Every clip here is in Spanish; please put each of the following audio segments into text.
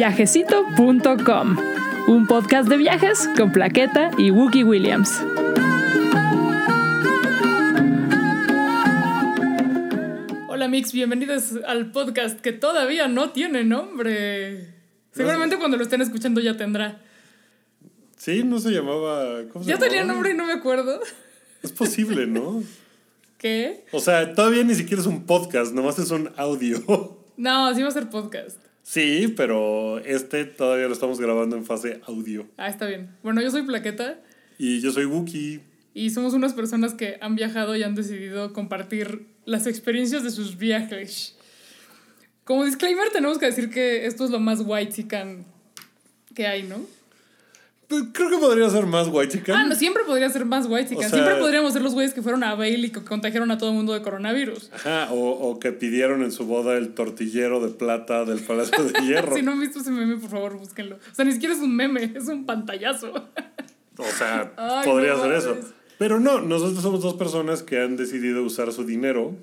viajecito.com, un podcast de viajes con Plaqueta y Wookie Williams. Hola Mix, bienvenidos al podcast que todavía no tiene nombre. Seguramente cuando lo estén escuchando ya tendrá. Sí, no se llamaba. ¿cómo se Ya tenía nombre y no me acuerdo. Es posible, ¿no? ¿Qué? O sea, todavía ni siquiera es un podcast, nomás es un audio. No, sí va a ser podcast. Sí, pero este todavía lo estamos grabando en fase audio. Ah, está bien. Bueno, yo soy Plaqueta Y yo soy Wookie. y somos unas personas que han viajado y han decidido compartir las experiencias de sus viajes. Como disclaimer, tenemos que decir que esto es lo más white que hay, ¿no? Pues creo que podría ser más white Ah, no, siempre podría ser más white O sea- Siempre podríamos ser los güeyes que fueron a Bale y que contagiaron a todo el mundo de coronavirus. Ajá, o, o que pidieron en su boda el tortillero de plata del Palacio de Hierro. Si no han visto ese meme, por favor, búsquenlo. O sea, ni siquiera es un meme, es un pantallazo. O sea, Ay, podría no ser eso. Pero no, nosotros somos dos personas que han decidido usar su dinero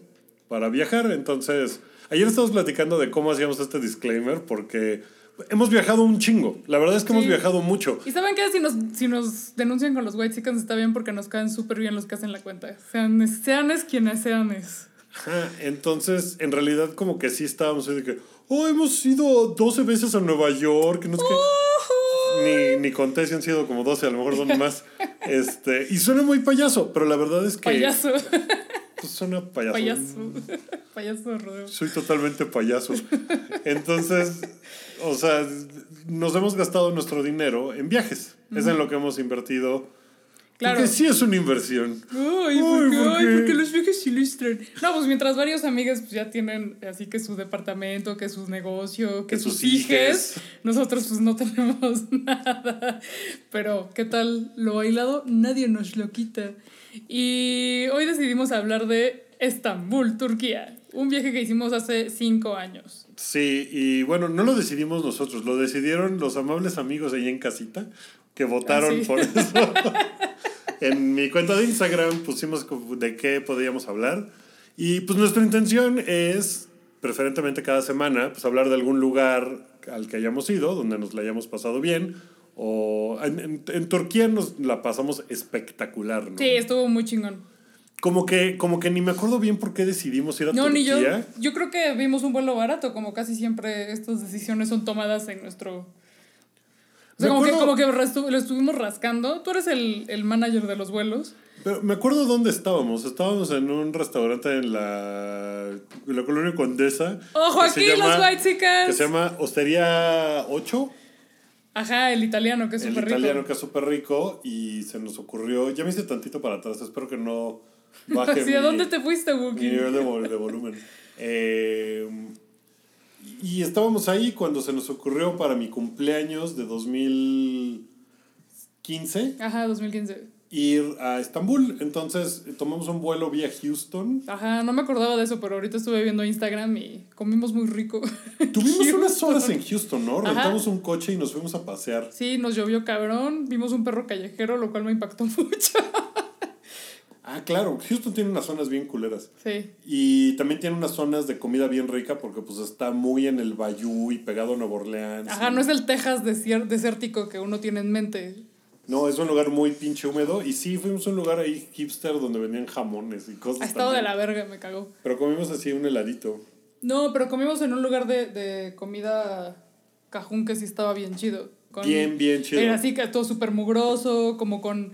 para viajar. Entonces, ayer estábamos platicando de cómo hacíamos este disclaimer porque hemos viajado un chingo. La verdad es que hemos viajado mucho. ¿Y saben qué? Si nos, si nos denuncian con los white chickens está bien porque nos caen súper bien los que hacen la cuenta. Sean, seanes quienes seanes. Ajá, entonces, en realidad, como que sí estábamos ahí de que, oh, hemos ido 12 veces a Nueva York. que No. Ni, ni conté si han sido como 12, a lo mejor son más. este, y suena muy payaso, pero la verdad es que. Payaso. Pues suena payaso. Payaso. Payaso de rodeo. Soy totalmente payaso. Entonces, o sea, nos hemos gastado nuestro dinero en viajes. Es en lo que hemos invertido. Claro. Porque sí es una inversión. Ay, ¿por Ay, qué? ¿por Ay, porque los viajes ilustran. No, pues mientras varios amigas pues, ya tienen así que su departamento, que su negocio, que, Que sus, sus nosotros pues no tenemos nada. Pero, ¿qué tal lo bailado? Nadie nos lo quita. Y hoy decidimos hablar de Estambul, Turquía. Un viaje que hicimos hace cinco años. Sí, y bueno, no lo decidimos nosotros, lo decidieron los amables amigos ahí en casita que votaron Ah, sí. por eso. en mi cuenta de Instagram pusimos de qué podíamos hablar. Y pues nuestra intención es, preferentemente cada semana, pues hablar de algún lugar al que hayamos ido, donde nos la hayamos pasado bien. O en, en- en Turquía nos la pasamos espectacular, ¿no? Sí, estuvo muy chingón. Como que, como que ni me acuerdo bien por qué decidimos ir a No, ni yo. Turquía. Yo creo que vimos un vuelo barato, como casi siempre estas decisiones son tomadas en nuestro... O sea, como que, como que restu- lo estuvimos rascando. Tú eres el, el manager de los vuelos. Pero me acuerdo dónde estábamos. Estábamos en un restaurante en la, en la colonia Condesa. ¡Ojo se aquí, llama- los white Que se llama Hostería 8. Ajá, el italiano, que es El súper italiano rico. que es súper rico. Y se nos ocurrió. Ya me hice tantito para atrás. Espero que no Sí, mi, ¿a dónde te fuiste, mi Wookie? nivel de, vol- de volumen. Eh, y estábamos ahí cuando se nos ocurrió para mi cumpleaños de 2015 Ajá, 2015. ir a Estambul. Entonces tomamos un vuelo vía Houston. Ajá, no me acordaba de eso, pero ahorita estuve viendo Instagram y comimos muy rico. Tuvimos unas horas en Houston, ¿no? Ajá. Rentamos un coche y nos fuimos a pasear. Sí, nos llovió cabrón. Vimos un perro callejero, lo cual me impactó mucho. Ah, claro, Houston tiene unas zonas bien culeras. Sí. Y también tiene unas zonas de comida bien rica porque pues está muy en el Bayou y pegado a Nueva Orleans. Ajá, no es el Texas desértico que uno tiene en mente. No, es un lugar muy pinche húmedo. Y sí, fuimos a un lugar ahí hipster donde vendían jamones y cosas. Ha estado de la verga, me cagó. Pero comimos así un heladito. No, pero comimos en un lugar de, de comida cajún que sí estaba bien chido. Con- Bien, bien chido. Era así que todo súper mugroso, como con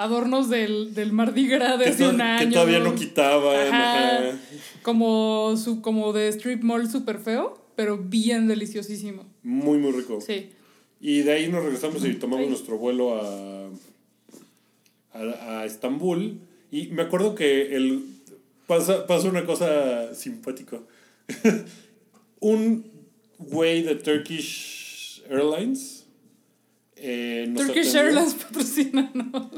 adornos del, del Mardi Gras de Que, hace un que año. todavía no quitaban. Ajá. ajá. Como, su, como de strip mall súper feo, pero bien deliciosísimo. Muy, muy rico. Sí. Y de ahí nos regresamos y tomamos nuestro vuelo a, a, a Estambul. Y me acuerdo que el, pasa, pasa una cosa simpática. Un güey de Turkish Airlines. eh, Turkish atendió. Airlines patrocínanos.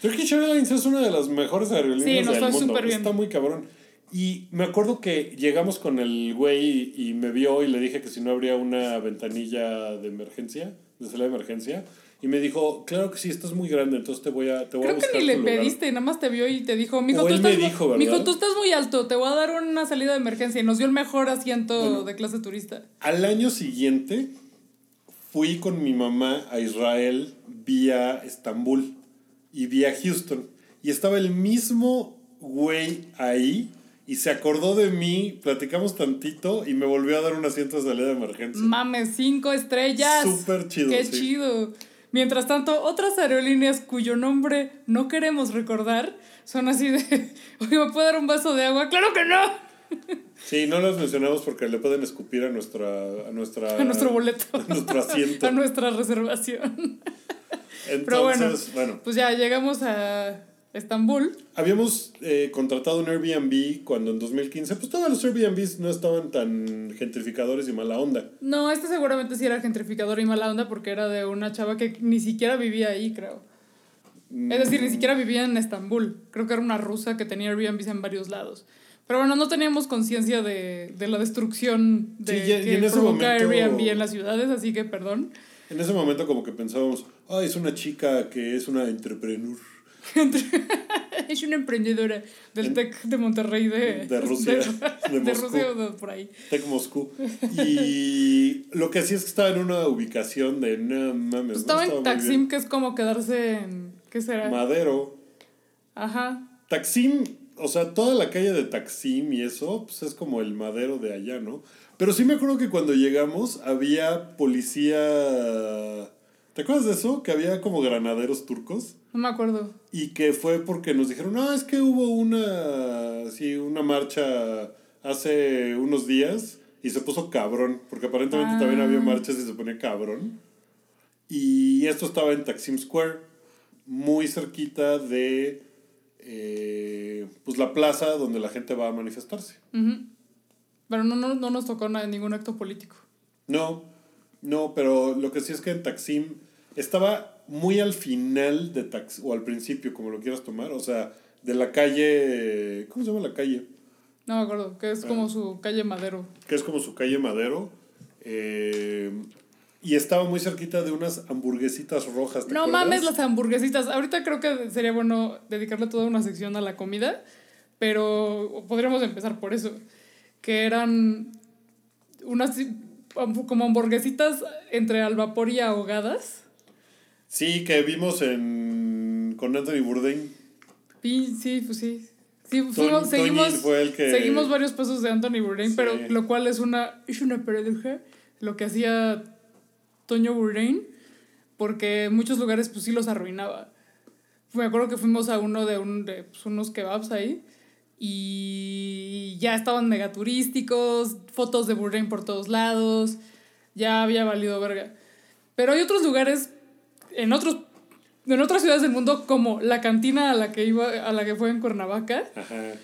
Turkish Airlines es una de las mejores aerolíneas Sí, nos del fue mundo. bien. Está muy cabrón. Y me acuerdo que llegamos con el güey y, y me vio y le dije que si no habría una ventanilla de emergencia, de salida de emergencia. Y me dijo, claro que sí, estás muy grande, entonces te voy a, te voy a Creo que buscar ni le tu lugar". pediste, nada más te vio y te dijo, mijo, O tú él estás, dijo, mijo, tú estás muy alto, te voy a dar una salida de emergencia. Y nos dio el mejor asiento Bueno. de clase turista. Al año siguiente fui con mi mamá a Israel vía Estambul y vía Houston. Y estaba el mismo güey ahí y se acordó de mí, platicamos tantito y me volvió a dar un asiento de salida de emergencia. Mames, cinco estrellas. Súper chido. Qué sí. chido. Mientras tanto, otras aerolíneas cuyo nombre no queremos recordar son así de, oye, ¿me puedo dar un vaso de agua? ¡Claro que no! Sí, no las mencionamos porque le pueden escupir a nuestra a nuestra A nuestro boleto. a nuestro asiento. A nuestra reservación. Entonces, Pero bueno, bueno, pues ya llegamos a Estambul. habíamos eh, contratado un Airbnb cuando en 2015, pues todos los Airbnbs no estaban tan gentrificadores y mala onda. No, este seguramente sí era gentrificador y mala onda porque era de una chava que ni siquiera vivía ahí, creo. Es decir, ni siquiera vivía en Estambul. Creo que era una rusa que tenía Airbnbs en varios lados. Pero bueno, no teníamos conciencia de, de la destrucción de Sí, y- y que en ese provoca momento- Airbnb en las ciudades, así que perdón. En ese momento como que pensábamos, ah, es una chica que es una entrepreneur. es una emprendedora del En- TEC de Monterrey de, De Rusia, de, de de. Rusia o de por ahí. Tech Moscú. Y lo que sí es que estaba en una ubicación de no mames. Pues no estaba en Taksim, que es como quedarse en... ¿Qué será? Madero. Ajá. Taksim, o sea, toda la calle de Taksim y eso, pues es como el madero de allá, ¿no? Pero sí me acuerdo que cuando llegamos había policía... ¿Te acuerdas de eso? Que había como granaderos turcos. No me acuerdo. Y que fue porque nos dijeron, no, es que hubo una, sí, una marcha hace unos días y se puso cabrón, porque aparentemente Ah. también había marchas y se ponía cabrón. Y esto estaba en Taksim Square, muy cerquita de eh, pues la plaza donde la gente va a manifestarse. Ujú. Pero no, no, no nos tocó nada, ningún acto político. No, no, pero lo que sí es que en Taksim estaba muy al final de Taksim, o al principio, como lo quieras tomar, o sea, de la calle, ¿cómo se llama la calle? No me acuerdo, que es Ah. como su calle Madero. Que es como su calle Madero. eh, y estaba muy cerquita de unas hamburguesitas rojas. ¿te No acuerdas? mames las hamburguesitas. Ahorita creo que sería bueno dedicarle toda una sección a la comida, pero podríamos empezar por eso. Que eran unas como hamburguesitas entre al vapor y ahogadas. Sí, que vimos en con Anthony Bourdain. Sí, sí, pues sí. Sí, fuimos- seguimos, fue el que- seguimos varios pasos de Anthony Bourdain, Sí. pero lo cual es una, es una paradoja, lo que hacía Toño Bourdain, porque en muchos lugares pues sí los arruinaba. Me acuerdo que fuimos a uno de, un, de pues, unos kebabs ahí y ya estaban megaturísticos, fotos de Bourdain por todos lados, ya había valido verga. Pero hay otros lugares, en otros en otras ciudades del mundo como la cantina a la que iba a la que fue en Cuernavaca Ajá.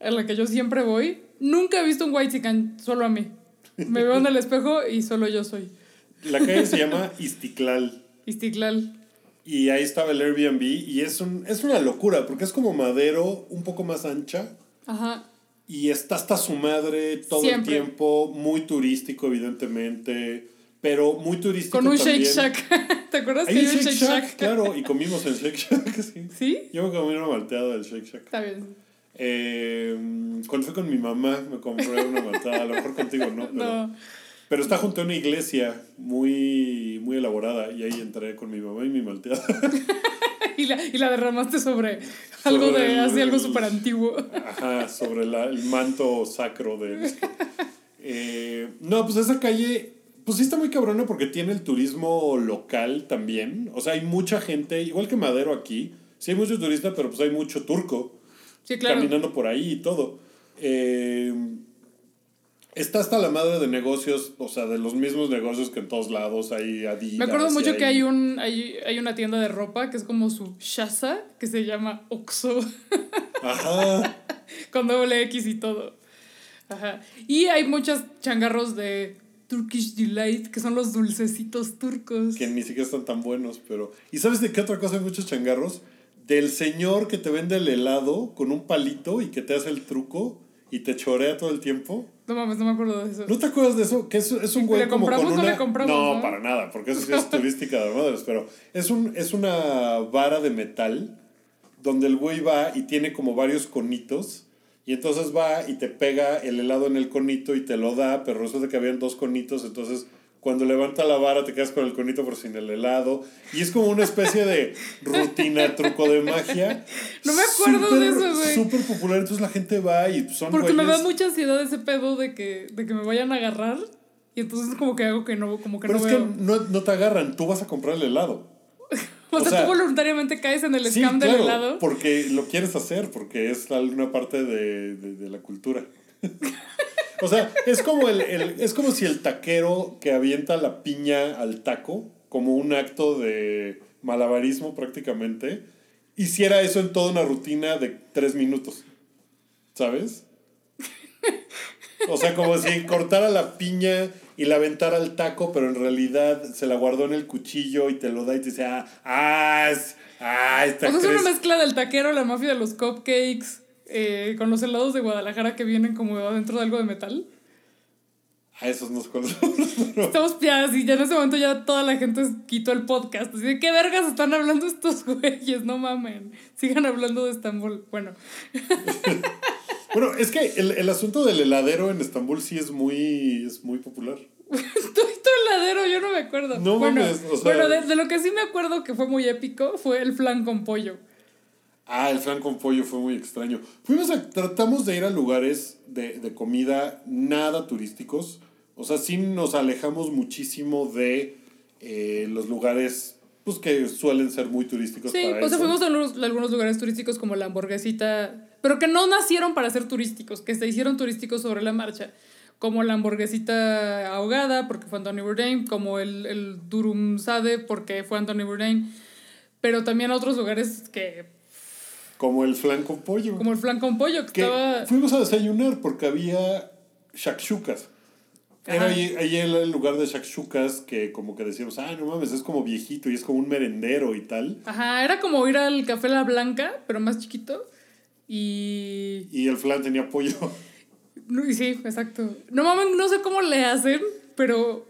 a la que yo siempre voy nunca he visto un white chican solo a mí me veo en el espejo y solo yo soy La calle se llama Istiklal. Istiklal Y ahí estaba el Airbnb. Y es, un, es una locura, porque es como madero, un poco más ancha. ajá Y está hasta su madre todo Siempre. el tiempo. Muy turístico, evidentemente. Pero muy turístico con un también. Shake Shack ¿te acuerdas que hay un Shake Shake Shack, Shack? claro. Y comimos en Shake Shack, sí. ¿sí? Yo me comí una malteada del Shake Shack. está bien Eh, cuando fui con mi mamá me compré una malteada. A lo mejor contigo no, pero... no Pero está junto a una iglesia muy, muy elaborada y ahí entré con mi mamá y mi malteada. y la, y la derramaste sobre algo de el- así algo súper antiguo Ajá, sobre la- el manto sacro de... Eh, no, pues esa calle, pues sí está muy cabrona porque tiene el turismo local también. O sea, hay mucha gente, igual que Madero aquí. Sí hay mucho turista, pero pues hay mucho turco sí claro caminando por ahí y todo. Eh, está hasta la madre de negocios, o sea, de los mismos negocios que en todos lados hay Adidas. Me acuerdo mucho que hay un hay, hay una tienda de ropa que es como su Shaza, que se llama Oxo, Ajá. con doble X y todo. Ajá. Y hay muchos changarros de Turkish Delight, que son los dulcecitos turcos. que ni siquiera están tan buenos, pero... ¿Y sabes de qué otra cosa hay muchos changarros? Del señor que te vende el helado con un palito y que te hace el truco y te chorea todo el tiempo. No mames, no me acuerdo de eso. ¿No te acuerdas de eso? Que es, es un ¿Le güey como compramos? con No una... le compramos, no, ¿no? para nada, porque eso sí es turística de madres, pero es, un, es una vara de metal donde el güey va y tiene como varios conitos y entonces va y te pega el helado en el conito y te lo da, pero resulta que habían dos conitos, entonces Cuando levanta la vara te quedas con el conito por sin el helado. Y es como una especie de rutina, truco de magia. No me acuerdo de eso, güey. Súper popular. Entonces la gente va y son Porque me da mucha ansiedad ese pedo de que, de que me vayan a agarrar. Y entonces como que hago que no, como que Pero no es que veo. no, no te agarran, tú vas a comprar el helado. o, o sea, sea, tú voluntariamente caes en el Sí, scam del helado. porque lo quieres hacer, porque es alguna parte de, de- de la cultura. o sea, es como, el, el- es como si el taquero que avienta la piña al taco, como un acto de malabarismo prácticamente, hiciera eso en toda una rutina de tres minutos. ¿Sabes? O sea, como si cortara la piña y la aventara al taco, pero en realidad se la guardó en el cuchillo y te lo da y te dice, ah, ah, ah, esta O sea, es una actriz". mezcla del taquero, la mafia de los cupcakes, eh, con los helados de Guadalajara que vienen como adentro de algo de metal. Ah, esos no sé cuáles Estamos piadas y ya en ese momento ya toda la gente quitó el podcast. Así de, ¿qué vergas están hablando estos güeyes? No mamen. Sigan hablando de Estambul. Bueno, Bueno, es que el, el asunto del heladero en Estambul sí es muy, es muy popular. tú y tu heladero, yo no me acuerdo. No bueno, mames, o sea- bueno de, de lo que sí me acuerdo que fue muy épico fue el flan con pollo. Ah, el flan con pollo fue muy extraño. Fuimos a, tratamos de ir a lugares de, de comida nada turísticos. O sea, sí nos alejamos muchísimo de eh, los lugares pues, que suelen ser muy turísticos Sí, para o sea, fuimos a algunos, a algunos lugares turísticos como la hamburguesita, pero que no nacieron para ser turísticos, que se hicieron turísticos sobre la marcha. Como la hamburguesita ahogada, porque fue Anthony Bourdain, como el, el durum sade, porque fue Anthony Bourdain. Pero también a otros lugares que, Como el flan con pollo. como el flan con pollo, que, que estaba... fuimos a desayunar porque había shakshukas. Era ahí, ahí era el lugar de shakshukas que como que decíamos, ah, no mames, es como viejito y es como un merendero y tal. Ajá, era como ir al Café La Blanca, pero más chiquito. Y Y el flan tenía pollo. Sí, exacto. No mames, no sé cómo le hacen, pero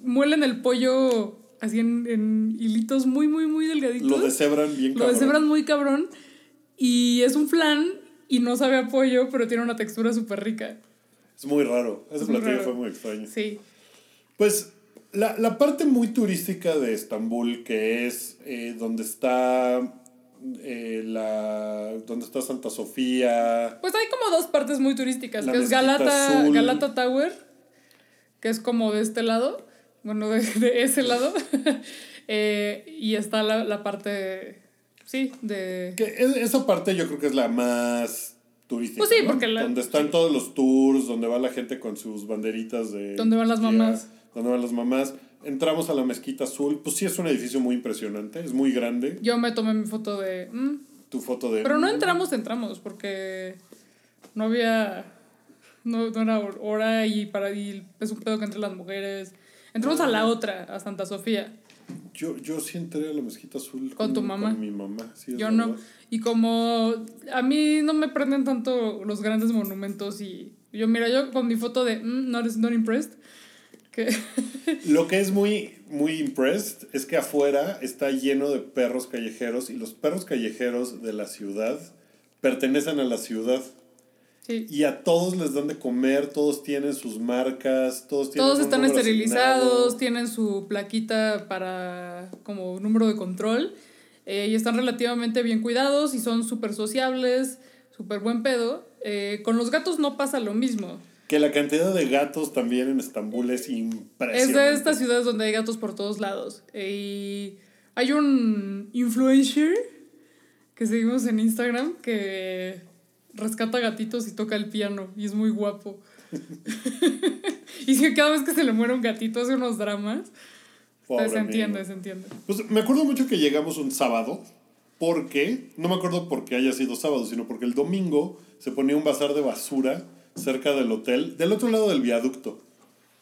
muelen el pollo así en, en hilitos muy, muy, muy delgaditos. Lo deshebran bien Lo cabrón. deshebran muy cabrón. Y es un flan y no sabe a pollo, pero tiene una textura súper rica. Es muy raro. Ese Es muy platillo raro. fue muy extraño. Sí. Pues la, la parte muy turística de Estambul, que es eh, donde está eh, la donde está Santa Sofía. Pues hay como dos partes muy turísticas, La que es Galata, azul. Galata Tower, que es como de este lado, bueno, de, de ese lado. Eh, y está la, la parte, sí, de... Que es- esa parte yo creo que es la más turística. Pues sí, ¿no? porque la- Donde están todos los tours, donde va la gente con sus banderitas de. Donde van las mamás. Donde van las mamás. Entramos a la mezquita azul. Pues sí, es un edificio muy impresionante. Es muy grande. Yo me tomé mi foto de... mm, Tu foto de. Pero no entramos, entramos, porque no había. No, no era hora y para y es un pedo que entre las mujeres. Entramos a la otra, a Santa Sofía. Yo, yo sí entré a la mezquita azul. ¿Con tu mamá? Con mi mamá, sí. Yo no. Y como a mí no me prenden tanto los grandes monumentos y yo, mira, yo con mi foto de mm, not, not impressed, que Lo que es muy, muy impressed es que afuera está lleno de perros callejeros y los perros callejeros de la ciudad pertenecen a la ciudad. Sí, Y a todos les dan de comer, todos tienen sus marcas, todos tienen todos están esterilizados, asignado. tienen su plaquita para como número de control eh, y están relativamente bien cuidados y son súper sociables, súper buen pedo. Eh, con los gatos no pasa lo mismo. Que la cantidad de gatos también en Estambul es Es impresionante. de estas ciudades donde hay gatos por todos lados. Eh, y hay un influencer que seguimos en Instagram que rescata gatitos y toca el piano y es muy guapo. y que cada vez que se le muere un gatito hace unos dramas. Pobre se entiende, amigo. se entiende. Pues me acuerdo mucho que llegamos un sábado, porque, no me acuerdo por qué haya sido sábado, sino porque el domingo se ponía un bazar de basura cerca del hotel, del otro lado del viaducto.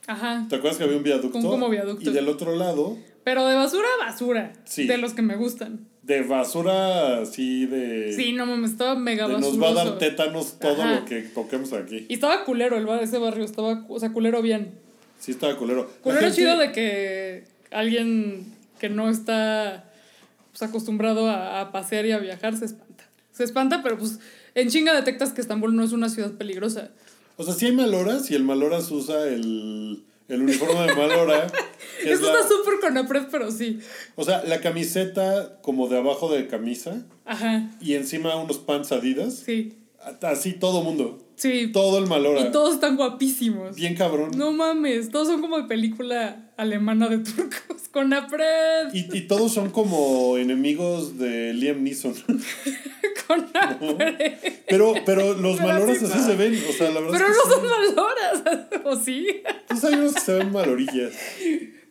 Ajá. ¿Te acuerdas que había un viaducto? Como viaducto. Y del otro lado, Pero de basura a basura. Sí. De los que me gustan. de basura así de... Sí, no mames, estaba mega de basuroso. nos va a dar tétanos todo Ajá. lo que toquemos aquí. Y estaba culero el bar, ese barrio, estaba, o sea, culero bien. Sí estaba culero. Culero gente- chido de que alguien que no está pues, acostumbrado a, a pasear y a viajar se espanta. Se espanta, pero pues en chinga detectas que Estambul no es una ciudad peligrosa. O sea, sí hay maloras y el maloras usa el el uniforme de Malora. que es la- está súper con Apred, pero sí. o sea, la camiseta como de abajo de camisa Ajá, y encima unos pants adidas. sí. Así todo mundo. Sí. Todo el Malora. Y todos están guapísimos. Bien cabrón. No mames, todos son como de película alemana de turcos. Con Apred. Y, y todos son como enemigos de Liam Neeson. Con Apred. Pero, pero los Pero maloras así así no. se ven. O sea, la verdad Pero es no son maloras. ¿O sí? Pues hay unos que se ven malorillas.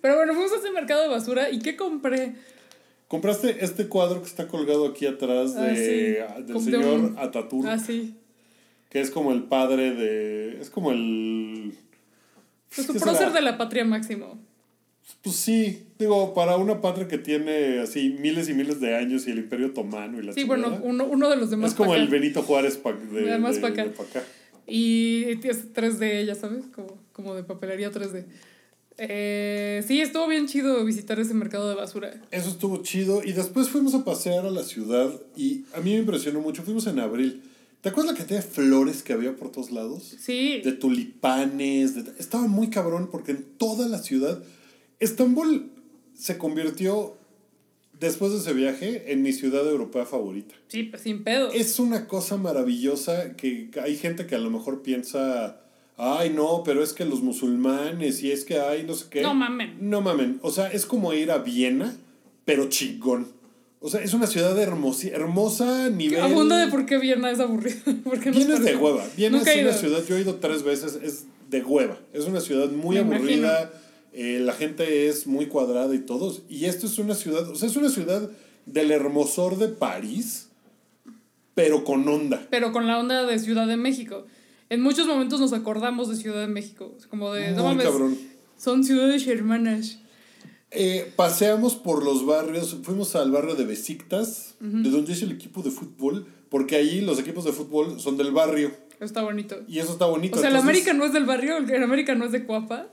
Pero bueno, fuimos a ese mercado de basura. ¿Y qué compré? ¿Compraste este cuadro que está colgado aquí atrás Ah, de, sí. del señor un- Ataturk? Ah, sí. Que es como el padre de. Es como el. Pues ¿qué su será? prócer de la patria máximo. Pues sí, digo, para una patria que tiene así miles y miles de años y el Imperio Otomano y la Sí, chingada, bueno, uno, uno de los demás. Es como pa' el. Benito Juárez pa- de, De más de- pa' acá. de pa' acá. Y es 3D, ya sabes, como, como de papelería 3D. Eh, sí, estuvo bien chido visitar ese mercado de basura. Eso estuvo chido. Y después fuimos a pasear a la ciudad y a mí me impresionó mucho. Fuimos en abril. ¿Te acuerdas la cantidad de flores que había por todos lados? Sí, De tulipanes. de- Estaba muy cabrón porque en toda la ciudad. Estambul se convirtió, después de ese viaje, en mi ciudad europea favorita. sí, pues sin pedo. Es una cosa maravillosa que hay gente que a lo mejor piensa, ay no, pero es que los musulmanes y es que hay no sé qué. No mamen. No mamen. O sea, es como ir a Viena, pero chingón. O sea, es una ciudad hermosa, hermosa nivel... Abunda de por qué Viena es nos Viena es de hueva. Viena Nunca es una ciudad, yo he ido tres veces, es de hueva. Es una ciudad muy Me aburrida, eh, la gente es muy cuadrada y todos. Y esto es una ciudad, o sea, es una ciudad del hermosor de París, pero con onda. Pero con la onda de Ciudad de México. En muchos momentos nos acordamos de Ciudad de México. Como de, no Muy mames, cabrón. son ciudades hermanas. Eh, paseamos por los barrios, fuimos al barrio de Besiktas, de donde es el equipo de fútbol, porque ahí los equipos de fútbol son del barrio. Está bonito. Y eso está bonito. O sea, el Entonces, América no es del barrio, el América no es de Cuapa.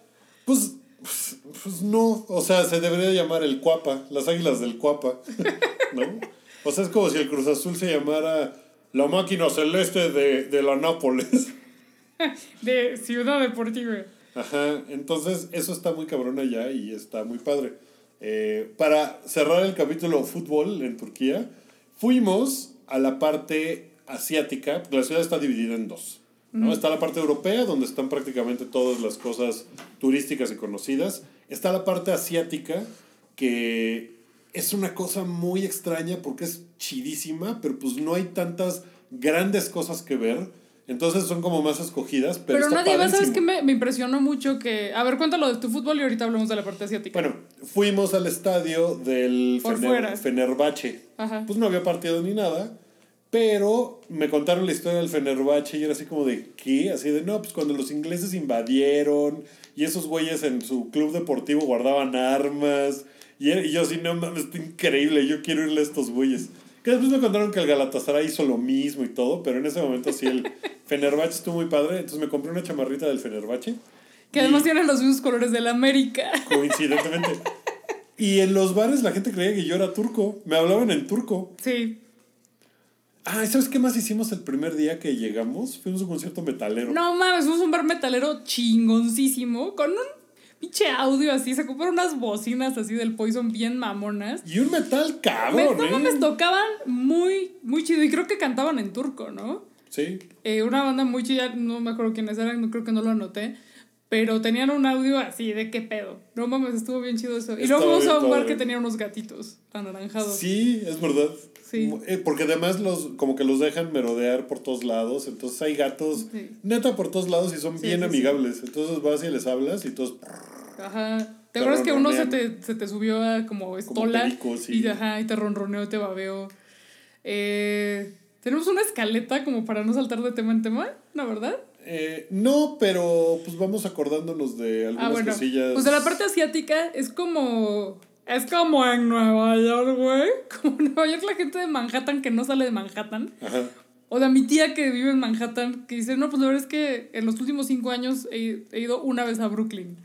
Pues, pues, pues no, o sea, se debería llamar el Cuapa, las águilas del Cuapa, ¿no? O sea, es como si el Cruz Azul se llamara la máquina celeste de, de la Nápoles. De Ciudad Deportiva. Ajá, entonces eso está muy cabrón allá y está muy padre. Eh, para cerrar el capítulo fútbol en Turquía, fuimos a la parte asiática, porque la ciudad está dividida en dos. ¿no? Está la parte europea, donde están prácticamente todas las cosas turísticas y conocidas. Está la parte asiática, que es una cosa muy extraña porque es chidísima, pero pues no hay tantas grandes cosas que ver. Entonces son como más escogidas, pero, Pero, nadie va, ¿sabes qué? Me, me impresionó mucho que... A ver, cuéntalo de tu fútbol y ahorita hablamos de la parte asiática. Bueno, fuimos al estadio del Por Fener- fuera. Fenerbahce. Ajá. Pues no había partido ni nada, pero me contaron la historia del Fenerbahce y era así como de, ¿qué? Así de, no, pues cuando los ingleses invadieron y esos güeyes en su club deportivo guardaban armas. Y yo así, no mames, está increíble, yo quiero irle a estos güeyes. Que después me contaron que el Galatasaray hizo lo mismo y todo, pero en ese momento sí el Fenerbahce estuvo muy padre, entonces me compré una chamarrita del Fenerbahce. que además tienen los mismos colores del América. coincidentemente. Y en los bares la gente creía que yo era turco. Me hablaban en turco. Sí. Ah, ¿y ¿sabes qué más hicimos el primer día que llegamos? Fuimos a un concierto metalero. No mames, fuimos a un bar metalero chingoncísimo con un pinche audio así. Se compraron unas bocinas así del Poison bien mamonas. Y un metal Me, cabrón, no ¿eh? mames, tocaban muy, muy chido. Y creo que cantaban en turco, ¿no? Sí. Eh, una banda muy chida, no me acuerdo quiénes eran, creo que no lo anoté. Pero tenían un audio así de qué pedo. No mames, estuvo bien chido eso. Y luego fuimos a un bar que tenía unos gatitos anaranjados. Sí, es verdad. Sí. Eh, porque además los como que los dejan merodear por todos lados. Entonces hay gatos Sí. neta por todos lados y son Sí, bien amigables. Entonces vas y les hablas y todos... Ajá. ¿Te acuerdas que uno se te, se te subió a como estola? perico, sí. Y, ajá, y te ronroneó, te babeó. Eh, Tenemos una escaleta como para no saltar de tema en tema, ¿no, verdad? Eh, no, pero pues vamos acordándonos de algunas Ah, bueno. cosillas. Pues de la parte asiática es como. Es como en Nueva York, güey. Como en Nueva York la gente de Manhattan que no sale de Manhattan. Ajá. O sea, mi tía que vive en Manhattan, que dice, no, pues la verdad es que en los últimos cinco años he, he ido una vez a Brooklyn.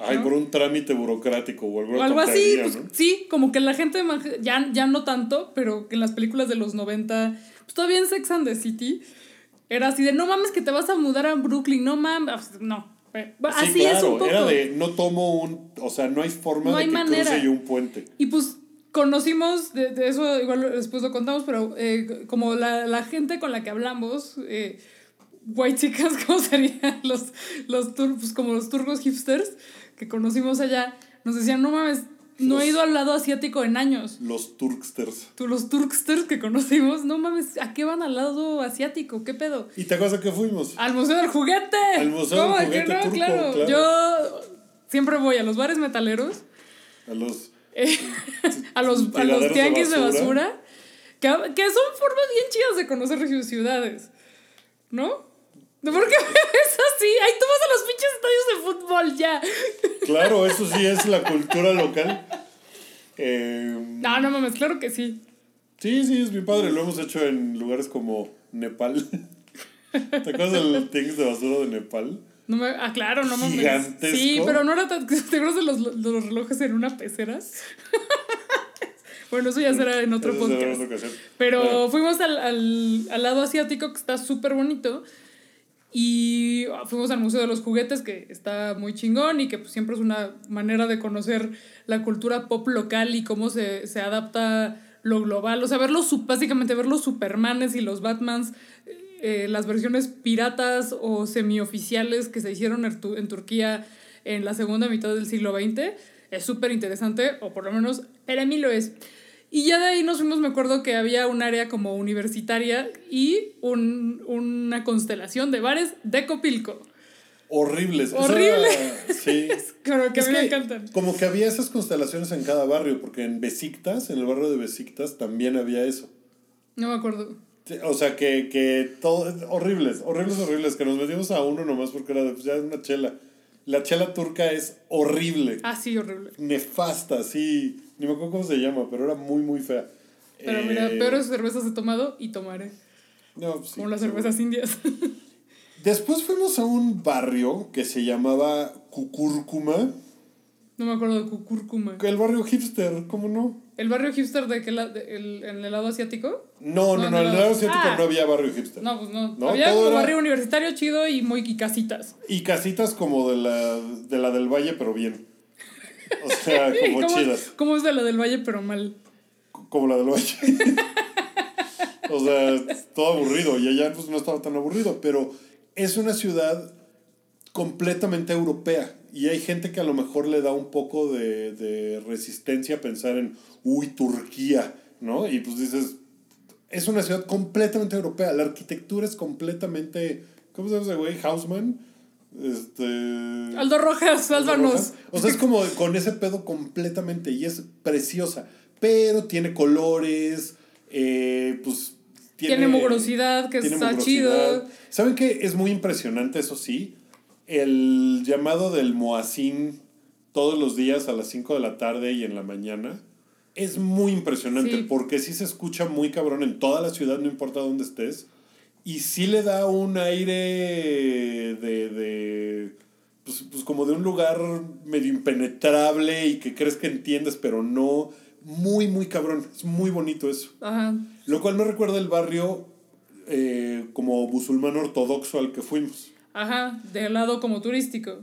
Ay, ¿no? por un trámite burocrático o algo así, pues ¿no? sí, como que la gente de Manhattan, ya, ya no tanto, pero que en las películas de los 90, pues todavía en Sex and the City, era así de, no mames que te vas a mudar a Brooklyn, no mames, no, Sí, Así es un claro, poco. era de no tomo un, o sea, no hay forma No de hay que manera. cruce yo un puente. Y pues conocimos, de, de eso igual después lo contamos, pero eh, como la, la gente con la que hablamos, eh, white chicas, ¿cómo serían? Los, los tur- pues como los turcos hipsters que conocimos allá, nos decían, no mames, no he ido al lado asiático en años. Los turksters. Tú, los turksters que conocimos, no mames, ¿a qué van al lado asiático? ¿Qué pedo? ¿Y te acuerdas a qué fuimos? Al Museo del Juguete. Al Museo ¿Cómo del Juguete no? turco, claro. claro. Yo siempre voy a los bares metaleros A los eh, a los, a los de tianguis de basura. basura, que, que son formas bien chidas de conocer sus ciudades, ¿no? ¿Por qué ves así? Ay, tú vas a los pinches estadios de fútbol ya. Claro, eso sí es la cultura local. Eh, No, no mames, claro que sí. sí, sí, es bien padre. Lo hemos hecho en lugares como Nepal. ¿Te acuerdas del tianguis de basura de Nepal? No me, ah, claro, no mames. Gigantesco. Sí, pero no era tan. ¿Te acuerdas de los, los relojes en una pecera? bueno, eso ya será en otro Eso podcast. Pero Bueno, fuimos al, al, al lado asiático, que está súper bonito. Y fuimos al Museo de los Juguetes, que está muy chingón y que pues, siempre es una manera de conocer la cultura pop local y cómo se, se adapta lo global. O sea, ver los, básicamente ver los Supermanes y los Batmans, eh, las versiones piratas o semioficiales que se hicieron en, en Turquía en la segunda mitad del siglo XX, es súper interesante, o por lo menos para mí lo es. Y ya de ahí nos fuimos, me acuerdo que había un área como universitaria y un, una constelación de bares de Copilco. horribles. Eso Horrible. era- sí. Claro, que Es a mí me que encantan. Como que había esas constelaciones en cada barrio, porque en Besiktas, en el barrio de Besiktas, también había eso. No me acuerdo. O sea, que, que todo, horribles, horribles, horribles, que nos metimos a uno nomás porque era pues, ya una chela. La chela turca es horrible, Ah, sí, horrible. nefasta, sí, ni me acuerdo cómo se llama, pero era muy, muy fea. Pero Eh, mira, peores cervezas he tomado y tomaré. no, pues sí, como las cervezas indias. Después fuimos a un barrio que se llamaba Cucúrcuma, no me acuerdo de Cucúrcuma. el barrio hipster, ¿cómo no? ¿El barrio hipster de que la, de- el, en el lado asiático? No, no, No, en el lado asiático Ah. no había barrio hipster. No, pues no. No, Había era- barrio universitario chido y muy y casitas. Y casitas como de la, de la del Valle, pero bien. O sea, como ¿Cómo, chidas. ¿Cómo es de la del Valle, pero mal? Como la del Valle. o sea, todo aburrido. Y allá pues no estaba tan aburrido. Pero es una ciudad completamente europea. Y hay gente que a lo mejor le da un poco de, de resistencia a pensar en, uy, Turquía, ¿no? Y pues dices, es una ciudad completamente europea. La arquitectura es completamente, ¿cómo se llama ese güey? Hausman. Este... Aldo Rojas, sálvanos. O sea, es como con ese pedo completamente y es preciosa. Pero tiene colores, eh, pues... Tiene mugrosidad, que tiene está mugrosidad. chido. ¿Saben qué? Es muy impresionante, eso sí. El llamado del Moacín todos los días a las 5 de la tarde y en la mañana es muy impresionante Sí. porque sí se escucha muy cabrón en toda la ciudad, no importa dónde estés. Y sí le da un aire de, de pues, pues como de un lugar medio impenetrable y que crees que entiendes, pero no. Muy, muy cabrón. Es muy bonito eso. Ajá. Lo cual me recuerda el barrio eh, como musulmán ortodoxo al que fuimos. Ajá, del lado como turístico.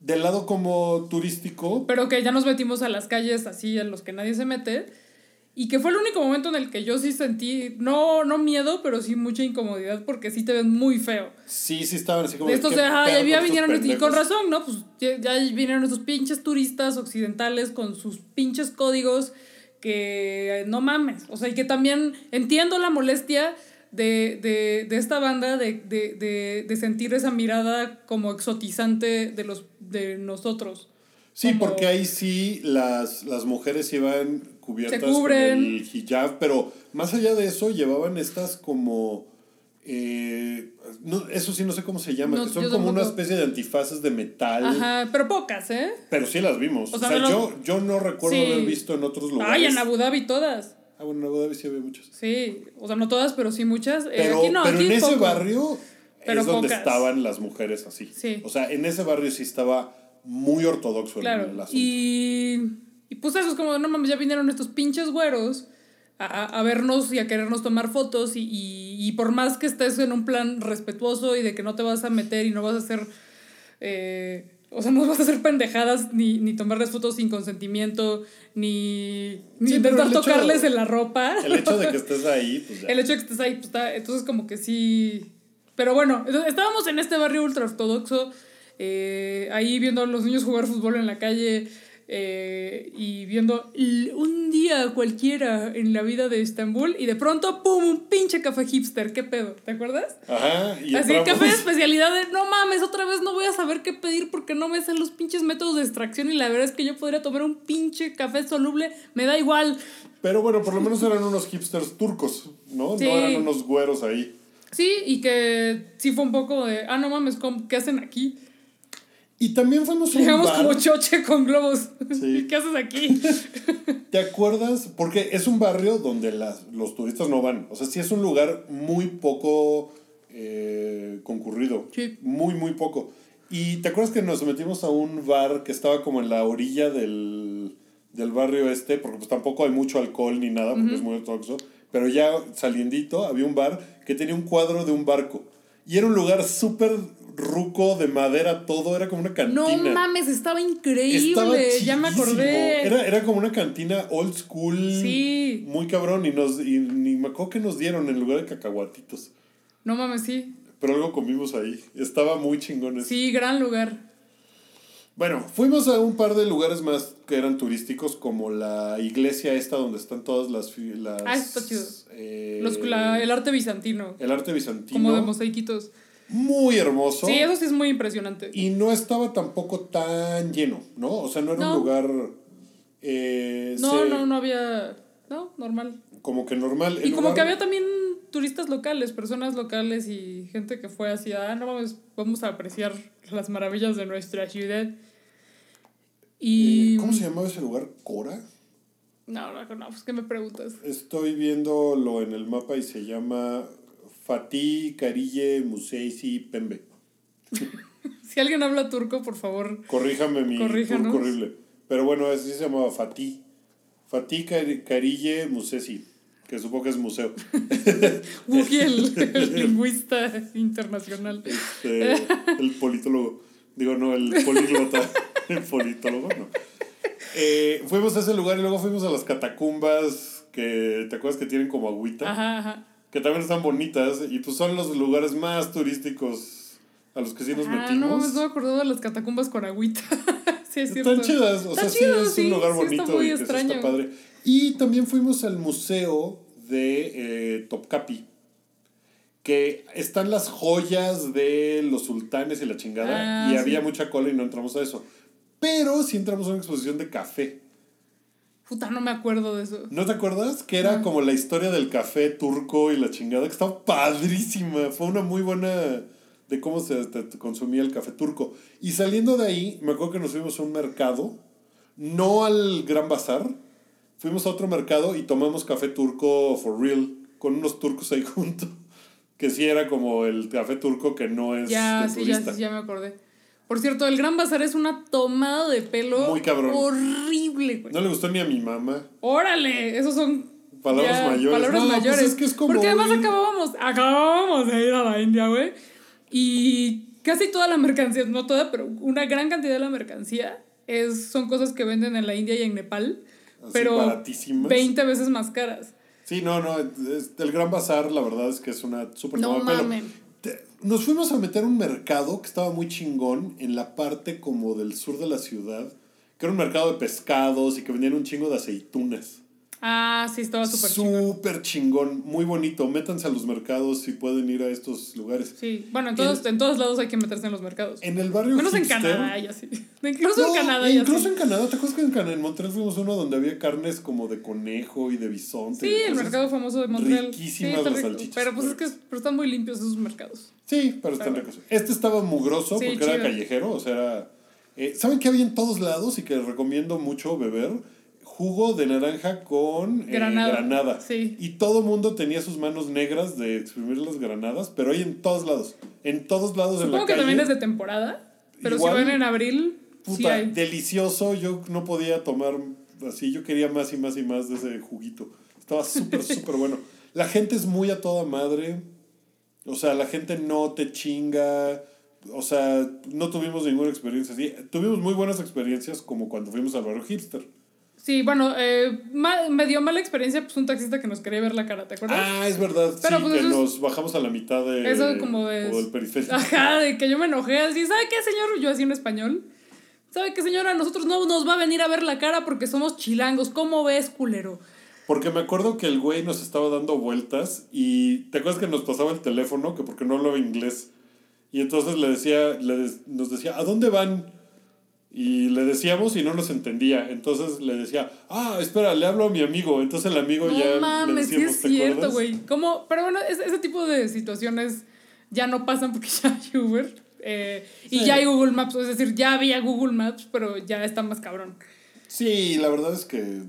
Del lado como turístico, Pero que ya nos metimos a las calles así en los que nadie se mete. Y que fue el único momento en el que yo sí sentí, no, no miedo, pero sí mucha incomodidad porque sí te ven muy feo. sí, sí estaban así como... Estos ¿qué de, ajá, ya, vinieron, y con razón, ¿no? Pues ya, ya vinieron estos pinches turistas occidentales con sus pinches códigos que no mames. O sea, y que también entiendo la molestia de, de, de esta banda de, de, de, de sentir esa mirada como exotizante de, los, de nosotros. Sí, como- porque ahí sí las, las mujeres iban cubiertas Se cubren. con el hijab, pero más allá de eso llevaban estas como... eh, no, eso sí no sé cómo se llama, No, que son como una especie de antifaces de metal. Ajá, pero pocas, ¿eh? Pero sí las vimos. O O sea, yo, yo no recuerdo Sí. haber visto en otros lugares. Ay, en Abu Dhabi todas. Ah, bueno, en Abu Dhabi sí había muchas. Sí, o sea, no todas, pero sí muchas. Eh, Pero, aquí no, pero aquí en ese barrio Pero es donde pocas. estaban las mujeres así. Sí. O sea, en ese barrio sí estaba muy ortodoxo el- el asunto. Y, y pues eso es como, no mames, ya vinieron estos pinches güeros a, a vernos y a querernos tomar fotos y, y, y por más que estés en un plan respetuoso y de que no te vas a meter y no vas a hacer eh, o sea, no vas a hacer pendejadas ni, ni tomarles fotos sin consentimiento, ni, ni Sí, intentar hecho- tocarles en la ropa. El hecho de que estés ahí, pues ya. El hecho de que estés ahí, pues está, entonces como que sí. Pero bueno, entonces, estábamos en este barrio ultra ortodoxo, eh, ahí viendo a los niños jugar fútbol en la calle eh, y viendo un día cualquiera en la vida de Estambul y de pronto, ¡pum! Un pinche café hipster, ¿qué pedo? ¿Te acuerdas? Ajá, y Así, entramos. café de especialidad de, no mames, otra vez no voy a saber qué pedir porque no me sé los pinches métodos de extracción y la verdad es que yo podría tomar un pinche café soluble, me da igual. Pero bueno, por lo menos eran unos hipsters turcos, ¿no? Sí. No eran unos güeros ahí. Sí, y que sí fue un poco de, ah, no mames, ¿cómo- ¿qué hacen aquí? Y también fuimos a un Llegamos bar. como choche con globos. Sí. ¿Y qué haces aquí? ¿Te acuerdas? Porque es un barrio donde las, los turistas no van. O sea, sí es un lugar muy poco eh, concurrido. Sí. Muy, muy poco. Y te acuerdas que nos metimos a un bar que estaba como en la orilla del, del barrio este, porque pues tampoco hay mucho alcohol ni nada, porque es muy ortodoxo. Pero ya saliendito había un bar que tenía un cuadro de un barco. Y era un lugar súper ruco, de madera, todo. Era como una cantina. No mames, estaba increíble. Estaba ya me acordé. Era, era como una cantina old school. Sí. Muy cabrón. Y, nos, y ni me acuerdo que nos dieron en lugar de cacahuatitos. No mames, sí. Pero algo comimos ahí. Estaba muy chingón eso. Sí, gran lugar. Bueno, fuimos a un par de lugares más que eran turísticos, como la iglesia esta donde están todas las... las Ah, está chido. eh, Los, la- el arte bizantino. el arte bizantino. Como de mosaiquitos. Muy hermoso. Sí, eso sí es muy impresionante. Y no estaba tampoco tan lleno, ¿no? O sea, no era No. un lugar... eh, No, se- no, no había. No, normal. Como que normal. Y como lugar- que había también turistas locales, personas locales y gente que fue así, ah, no mames, vamos a apreciar las maravillas de nuestra ciudad. Y. Eh, ¿Cómo se llamaba ese lugar? ¿Cora? No, no, no, pues ¿qué me preguntas? Estoy viéndolo en el mapa y se llama Fatih Karille Museisi Pembe. Si alguien habla turco, por favor. Corríjame mi Corríjanos. turco horrible. Pero bueno, así se llamaba Fatih. Fatih Kar- Karille Musesi, que supongo que es museo. El, el lingüista internacional. Este, el politólogo. Digo, no, el políglota. El politólogo, no. Eh, fuimos a ese lugar y luego fuimos a las catacumbas que, ¿te acuerdas que tienen como agüita? Ajá, ajá. Que también están bonitas y pues son los lugares más turísticos a los que sí nos Ah, metimos. no me acordaba de las catacumbas con agüita. sí, es cierto. Están chidas, o sea, chido, sí es un lugar sí está bonito muy y extraño. está padre. Y también fuimos al museo de eh, Topkapi, que están las joyas de los sultanes y la chingada, Ah, y sí. había mucha cola y no entramos a eso. Pero sí entramos a una exposición de café. Puta, no me acuerdo de eso. ¿No te acuerdas? Que era como la historia del café turco y la chingada, que estaba padrísima. Fue una muy buena de cómo se consumía el café turco. Y saliendo de ahí, me acuerdo que nos fuimos a un mercado, no al Gran Bazar, fuimos a otro mercado y tomamos café turco for real, con unos turcos ahí juntos. Que sí era como el café turco que no es Ya, de sí, ya, turista. sí, ya me acordé. Por cierto, el Gran Bazar es una tomada de pelo Muy cabrón. horrible, güey. No le gustó ni a mi mamá. Órale, esos son Palabras ya, mayores. Palabras No, pues mayores. es que es como Porque además un- acabábamos, acabábamos de ir a la India, güey. Y casi toda la mercancía, no toda, pero una gran cantidad de la mercancía es, son cosas que venden en la India y en Nepal, Así, pero baratísimas. 20 veces más caras. Sí, no, no, el Gran Bazar la verdad es que es una súper No pelo. Nos fuimos a meter a un mercado que estaba muy chingón en la parte como del sur de la ciudad, que era un mercado de pescados y que vendían un chingo de aceitunas. Ah, sí, estaba súper chingón. Súper chingón, muy bonito. Métanse a los mercados si pueden ir a estos lugares. Sí, bueno, en todos, en todos lados hay que meterse en los mercados. En el barrio Menos en Canadá y así. Incluso en Canadá Incluso así. en Canadá, ¿te acuerdas que en, Can- en Montreal fuimos uno donde había carnes como de conejo y de bisonte? Sí, el mercado famoso de Montreal. riquísimas sí, las salchichas. Pero pues es que pero están muy limpios esos mercados. Sí, pero están ricos. Este estaba mugroso Sí, porque era callejero, o sea, era... eh, ¿Saben qué había en todos lados y que recomiendo mucho beber? Jugo de naranja con eh, Granada. granada. Sí. Y todo mundo tenía sus manos negras de exprimir las granadas, pero hay en todos lados. En todos lados en Supongo la que calle. también es de temporada. Pero Igual, si van en abril, Puta, delicioso. Yo no podía tomar así. Yo quería más y más y más de ese juguito. Estaba súper, súper bueno. La gente es muy a toda madre. O sea, la gente no te chinga. o sea, no tuvimos ninguna experiencia así. Tuvimos muy buenas experiencias como cuando fuimos al barrio hipster. Sí, bueno, eh, ma- me dio mala experiencia pues un taxista que nos quería ver la cara, ¿te acuerdas? Ah, es verdad. Pero, sí, pues, que es- nos bajamos a la mitad de, Eso como de- del periférico. Ajá, de que yo me enojé así, ¿sabe qué, señor? Yo así en español. ¿Sabe qué, señora? Nosotros no nos va a venir a ver la cara porque somos chilangos. ¿Cómo ves, culero? Porque me acuerdo que el güey nos estaba dando vueltas y te acuerdas que nos pasaba el teléfono, que porque no hablaba inglés. Y entonces le decía, le nos decía, ¿a dónde van? Y le decíamos y no nos entendía. Entonces le decía, ah, espera, le hablo a mi amigo. Entonces el amigo ya No le mames, sí es ¿te cierto, güey. Pero bueno, ese, ese tipo de situaciones ya no pasan porque ya hay Uber. Eh, y Sí. ya hay Google Maps. Es decir, ya había Google Maps, pero ya está más cabrón. Sí, la verdad es que...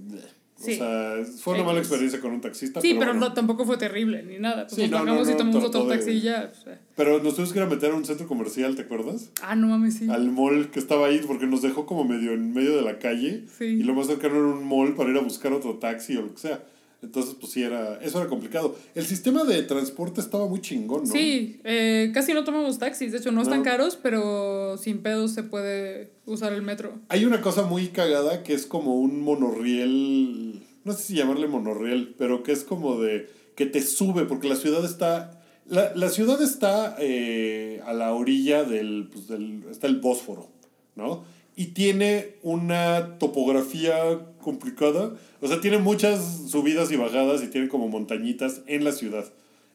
Sí. O sea, fue una mala experiencia con un taxista. Sí, pero bueno. no, tampoco fue terrible ni nada. Pues Sí, nos no, no, bajamos y tomamos otro de- taxi y ya. o sea. Pero nos tuvimos que ir a meter a un centro comercial, ¿te acuerdas? Ah, no mames, sí. Al mall que estaba ahí, porque nos dejó como medio en medio de la calle. Sí. Y lo más cercano era un mall para ir a buscar otro taxi o lo que sea. Entonces, pues sí, era, eso era complicado. El sistema de transporte estaba muy chingón, ¿no? Sí, eh, casi no tomamos taxis. De hecho, no, están No. caros, pero sin pedos se puede usar el metro. Hay una cosa muy cagada que es como un monorriel, no sé si llamarle monorriel, pero que es como de que te sube, porque la ciudad está, la, la ciudad está eh, a la orilla del, pues, del, está el Bósforo, ¿no? Y tiene una topografía complicada, o sea, tiene muchas subidas y bajadas y tiene como montañitas en la ciudad.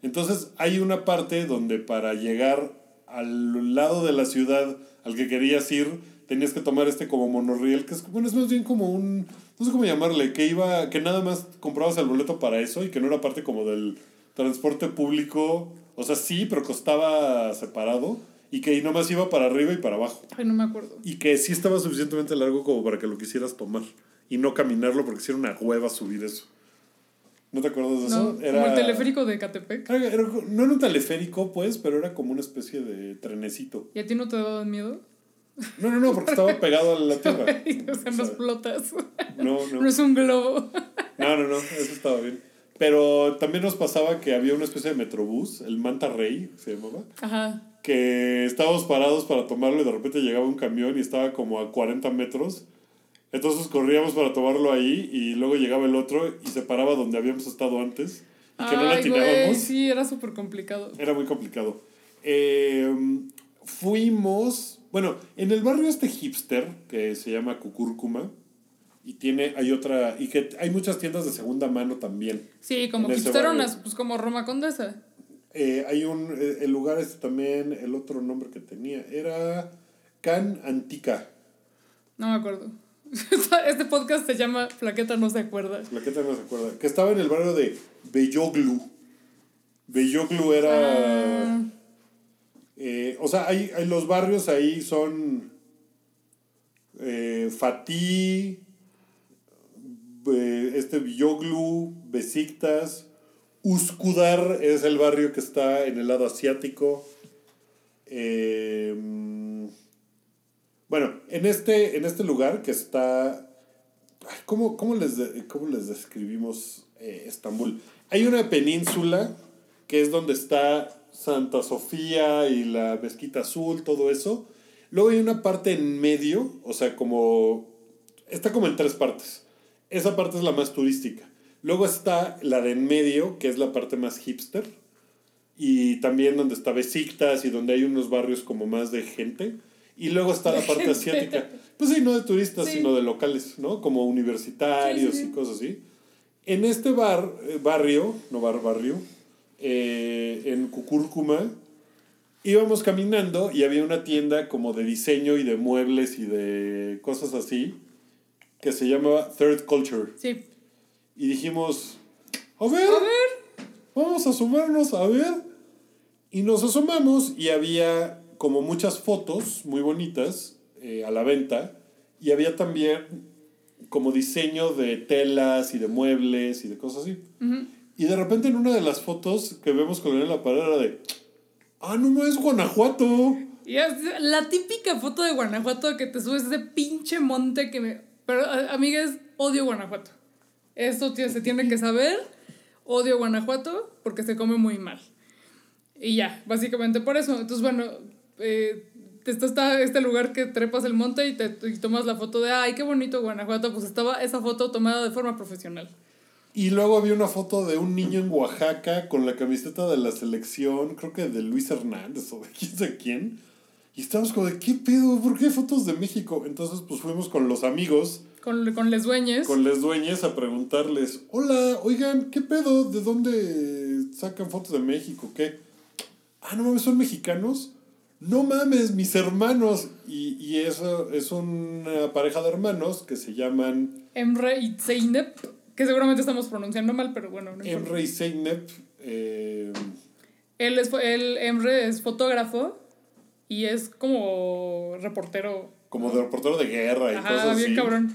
Entonces hay una parte donde para llegar al lado de la ciudad al que querías ir, tenías que tomar este como monorriel, que es, bueno, es más bien como un, no sé cómo llamarle, que iba, que nada más comprabas el boleto para eso y que no era parte como del transporte público, o sea, sí, pero costaba separado y que nada más iba para arriba y para abajo. Ay, no me acuerdo. Y que sí estaba suficientemente largo como para que lo quisieras tomar y no caminarlo porque si era una hueva subir eso. ¿No te acuerdas de No, eso? como el teleférico de Catepec. Era- era- no era un teleférico, pues, pero era como una especie de trenecito. ¿Y a ti no te daban miedo? No, no, no, porque estaba pegado a la tierra. o sea, no explotas. No, No no. es un globo. No, no, no, eso estaba bien. Pero también nos pasaba que había una especie de metrobús, el Manta Rey se llamaba, Ajá. que estábamos parados para tomarlo y de repente llegaba un camión y estaba como a 40 metros. Entonces corríamos para tomarlo ahí y luego llegaba el otro y se paraba donde habíamos estado antes y que no la atinábamos. sí, era súper complicado. Era muy complicado. Eh, fuimos, bueno, en el barrio este hipster que se llama Cucúrcuma y tiene, hay otra, y que hay muchas tiendas de segunda mano también. Sí, como hipsteronas, pues como Roma Condesa. Eh, hay un, eh, el lugar este también, el otro nombre que tenía, era Can Antica. No me acuerdo. Este podcast se llama Flaqueta no se acuerda. La que no se acuerda. Que estaba en el barrio de Belloglu. Belloglu era... Ah, Eh, o sea, hay, hay los barrios ahí son eh, Fatih, eh, este Villoglu, Besiktas, Uskudar es el barrio que está en el lado asiático. Eh, bueno, en este, en este lugar que está... ay, ¿Cómo, cómo les, cómo les describimos eh, Estambul? Hay una península que es donde está Santa Sofía y la Mezquita Azul, todo eso. Luego hay una parte en medio, o sea, como... Está como en tres partes. Esa parte es la más turística. Luego está la de en medio, que es la parte más hipster. Y también donde está Besiktas y donde hay unos barrios como más de gente. Y luego está la parte asiática. Pues sí, no de turistas, Sí. sino de locales, ¿no? Como universitarios Sí, sí, sí. y cosas así. En este bar, eh, barrio, no bar, barrio, eh, en Cucúrcuma, íbamos caminando y había una tienda como de diseño y de muebles y de cosas así, que se llamaba Third Culture. sí. Y dijimos, a ver, A ver. vamos a asomarnos, a ver. Y nos asomamos y había como muchas fotos muy bonitas eh, a la venta. Y había también como diseño de telas y de muebles y de cosas así. Ujú. Y de repente en una de las fotos que vemos con él en la pared era de, ah, no, no es Guanajuato. Y es la típica foto de Guanajuato que te subes ese pinche monte que me... Pero, amigas, odio Guanajuato. Esto se tiene que saber. Odio Guanajuato porque se come muy mal. Y ya, básicamente por eso. Entonces, bueno, eh, está, está este lugar que trepas el monte y te y tomas la foto de, ay, qué bonito Guanajuato, pues estaba esa foto tomada de forma profesional. Y luego había una foto de un niño en Oaxaca con la camiseta de la selección, creo que de Luis Hernández o de quién sé quién. Y estábamos como de, ¿qué pedo? ¿Por qué hay fotos de México? Entonces, pues fuimos con los amigos, Con, con les dueñes. con les dueños a preguntarles, hola, oigan, ¿qué pedo? ¿De dónde sacan fotos de México? ¿Qué? Ah, no mames, ¿son mexicanos? No mames, mis hermanos. Y, y eso es una pareja de hermanos que se llaman Emre y Zeynep, que seguramente estamos pronunciando mal, pero bueno, no. Emre y Zeynep. eh, Él, es, él, Emre es fotógrafo y es como reportero. como de reportero de guerra y Ajá, cosas bien así. cabrón.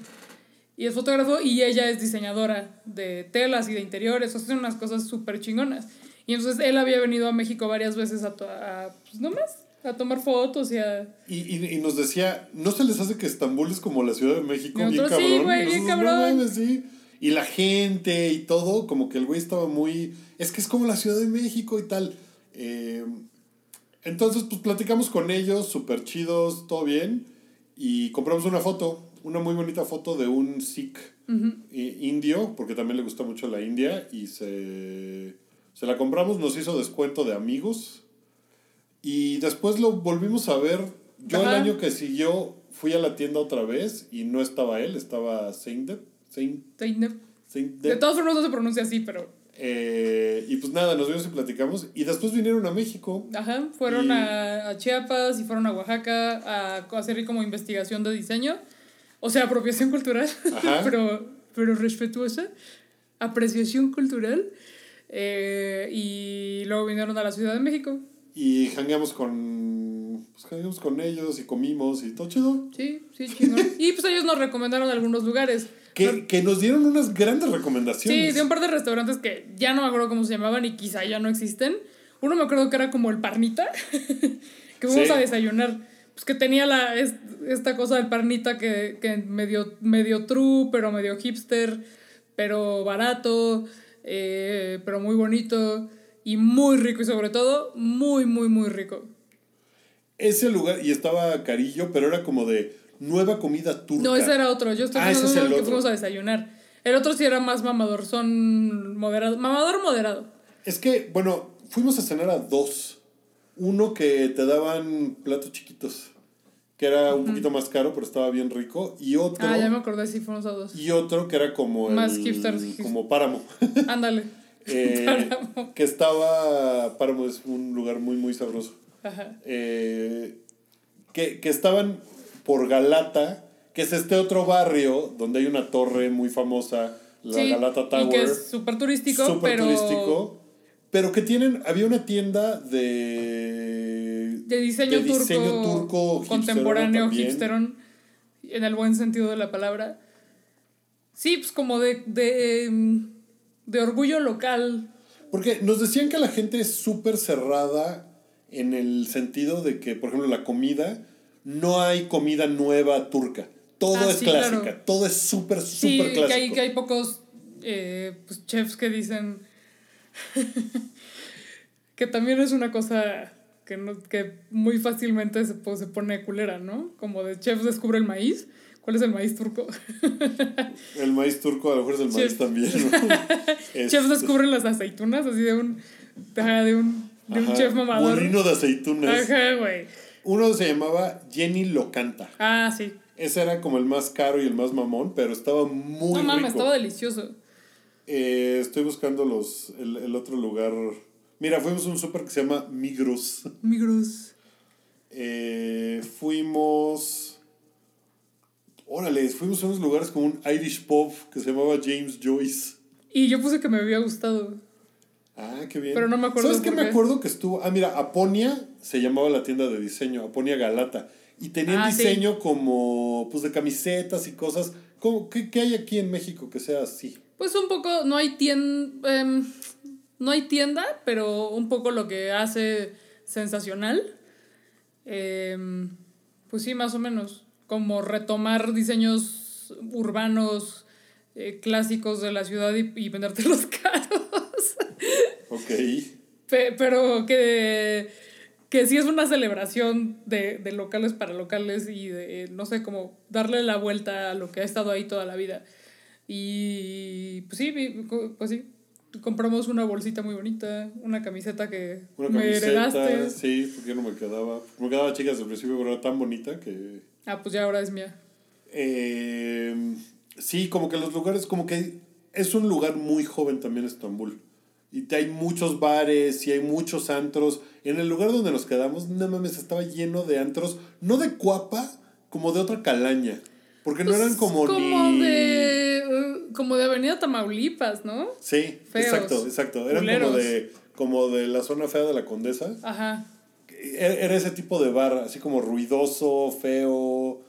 Y es fotógrafo y ella es diseñadora de telas y de interiores, hacen unas cosas súper chingonas. Y entonces él había venido a México varias veces a, a pues nomás, a tomar fotos y a... Y, y, y nos decía, ¿no se les hace que Estambul es como la Ciudad de México? Bien cabrón. sí, güey, bien cabrón. "No mames, sí". Y la gente y todo, como que el güey estaba muy. Es que es como la Ciudad de México y tal. Eh, entonces, pues platicamos con ellos, súper chidos, todo bien. Y compramos una foto, una muy bonita foto de un Sikh eh, indio, porque también le gusta mucho la India. Y se, se la compramos, nos hizo descuento de amigos. Y después lo volvimos a ver. Yo Ajá. el año que siguió fui a la tienda otra vez y no estaba él, estaba Zeynep. Zeynep. De todas formas no se pronuncia así, pero... Eh, y pues nada, nos vimos y platicamos. Y después vinieron a México. Ajá, fueron Y- a, a Chiapas y fueron a Oaxaca a hacer como investigación de diseño. O sea, apropiación cultural, pero, pero respetuosa. Apreciación cultural. Eh, y luego vinieron a la Ciudad de México. Y jangueamos con, pues, jangueamos con ellos y comimos y todo chido. Sí, sí, chingón. y pues ellos nos recomendaron algunos lugares. Que, que nos dieron unas grandes Sí, recomendaciones. de un par de restaurantes que ya no me acuerdo cómo se llamaban y quizá ya no existen. Uno me acuerdo que era como el Parnita, que fuimos Sí. a desayunar. Pues que tenía la, es- esta cosa del Parnita que, que medio, medio true, pero medio hipster, pero barato, eh, pero muy bonito y muy rico y sobre todo muy, muy, muy rico. Ese lugar, y estaba carillo, pero era como de nueva comida turca. No, ese era otro. Yo estoy Ah, hablando es el que otro. fuimos a desayunar. El otro sí era más mamador, son moderado. Mamador moderado. Es que, bueno, fuimos a cenar a dos. Uno que te daban platos chiquitos, que era un poquito más caro, pero estaba bien rico. Y otro, Ah, ya me acordé, sí, fuimos a dos. y otro que era como Más el- como Páramo. Ándale. Eh, que estaba, Páramo es un lugar muy, muy sabroso. Ajá. Eh, que, que estaban por Galata, que es este otro barrio donde hay una torre muy famosa, la Sí, Galata Tower. Y que es súper turístico, súper pero. turístico. Pero que tienen, había una tienda de... De diseño, de turco, diseño turco contemporáneo, también. hipsterón, en el buen sentido de la palabra. Sí, pues como de, de, em, de orgullo local. Porque nos decían que la gente es súper cerrada en el sentido de que, por ejemplo, la comida, no hay comida nueva turca. Todo Ah, es sí, clásica, claro. todo es súper, Sí, súper que hay, que hay pocos eh, pues, chefs que dicen que también es una cosa que, no, que muy fácilmente se, po- se pone culera, ¿no? Como de chefs descubre el maíz. ¿Cuál es el maíz turco? El maíz turco a lo mejor es el maíz Chef. también. ¿no? chefs Este, descubren las aceitunas, así de un, de un, de un ajá, chef mamador. Molino de aceitunas. Ajá, güey. Uno se llamaba Jenny Locanta. Ah, sí. Ese era como el más caro y el más mamón, pero estaba muy no mames, estaba delicioso. Eh, estoy buscando los, el, el otro lugar. Mira, fuimos a un súper que se llama Migros. Migros. Eh, fuimos. Órale, fuimos a unos lugares como un Irish pub que se llamaba James Joyce. Y yo puse que me había gustado. Ah, qué bien. Pero no me acuerdo ¿Sabes qué me acuerdo que estuvo? Ah, mira, Aponia se llamaba la tienda de diseño, Aponia Galata. Y tenían Ah, sí. diseño como, pues, de camisetas y cosas. ¿Cómo, qué, qué hay aquí en México que sea así? Pues un poco, no hay tienda, no hay tienda, pero un poco lo que hace sensacional. Em, pues sí, más o menos. Como retomar diseños urbanos eh, clásicos de la ciudad y, y vendértelos caros. Ok. Pe- pero que, que sí es una celebración de, de locales para locales y de, no sé, como darle la vuelta a lo que ha estado ahí toda la vida. Y pues sí, pues sí, compramos una bolsita muy bonita, una camiseta que Una me camiseta, heredaste. sí, porque no me quedaba. Me quedaba chica desde el principio, pero era tan bonita que... Ah, pues ya ahora es mía. Eh, sí, como que los lugares, como que es un lugar muy joven también Estambul. Y hay muchos bares y hay muchos antros. En el lugar donde nos quedamos, no mames, estaba lleno de antros, no de cuapa, como de otra calaña. Porque no eran como, Pues, como ni... de como de Avenida Tamaulipas, ¿no? Sí, Feos, exacto, exacto. Eran como de, como de la zona fea de la Condesa. Ajá. Era era ese tipo de bar, así como ruidoso, feo,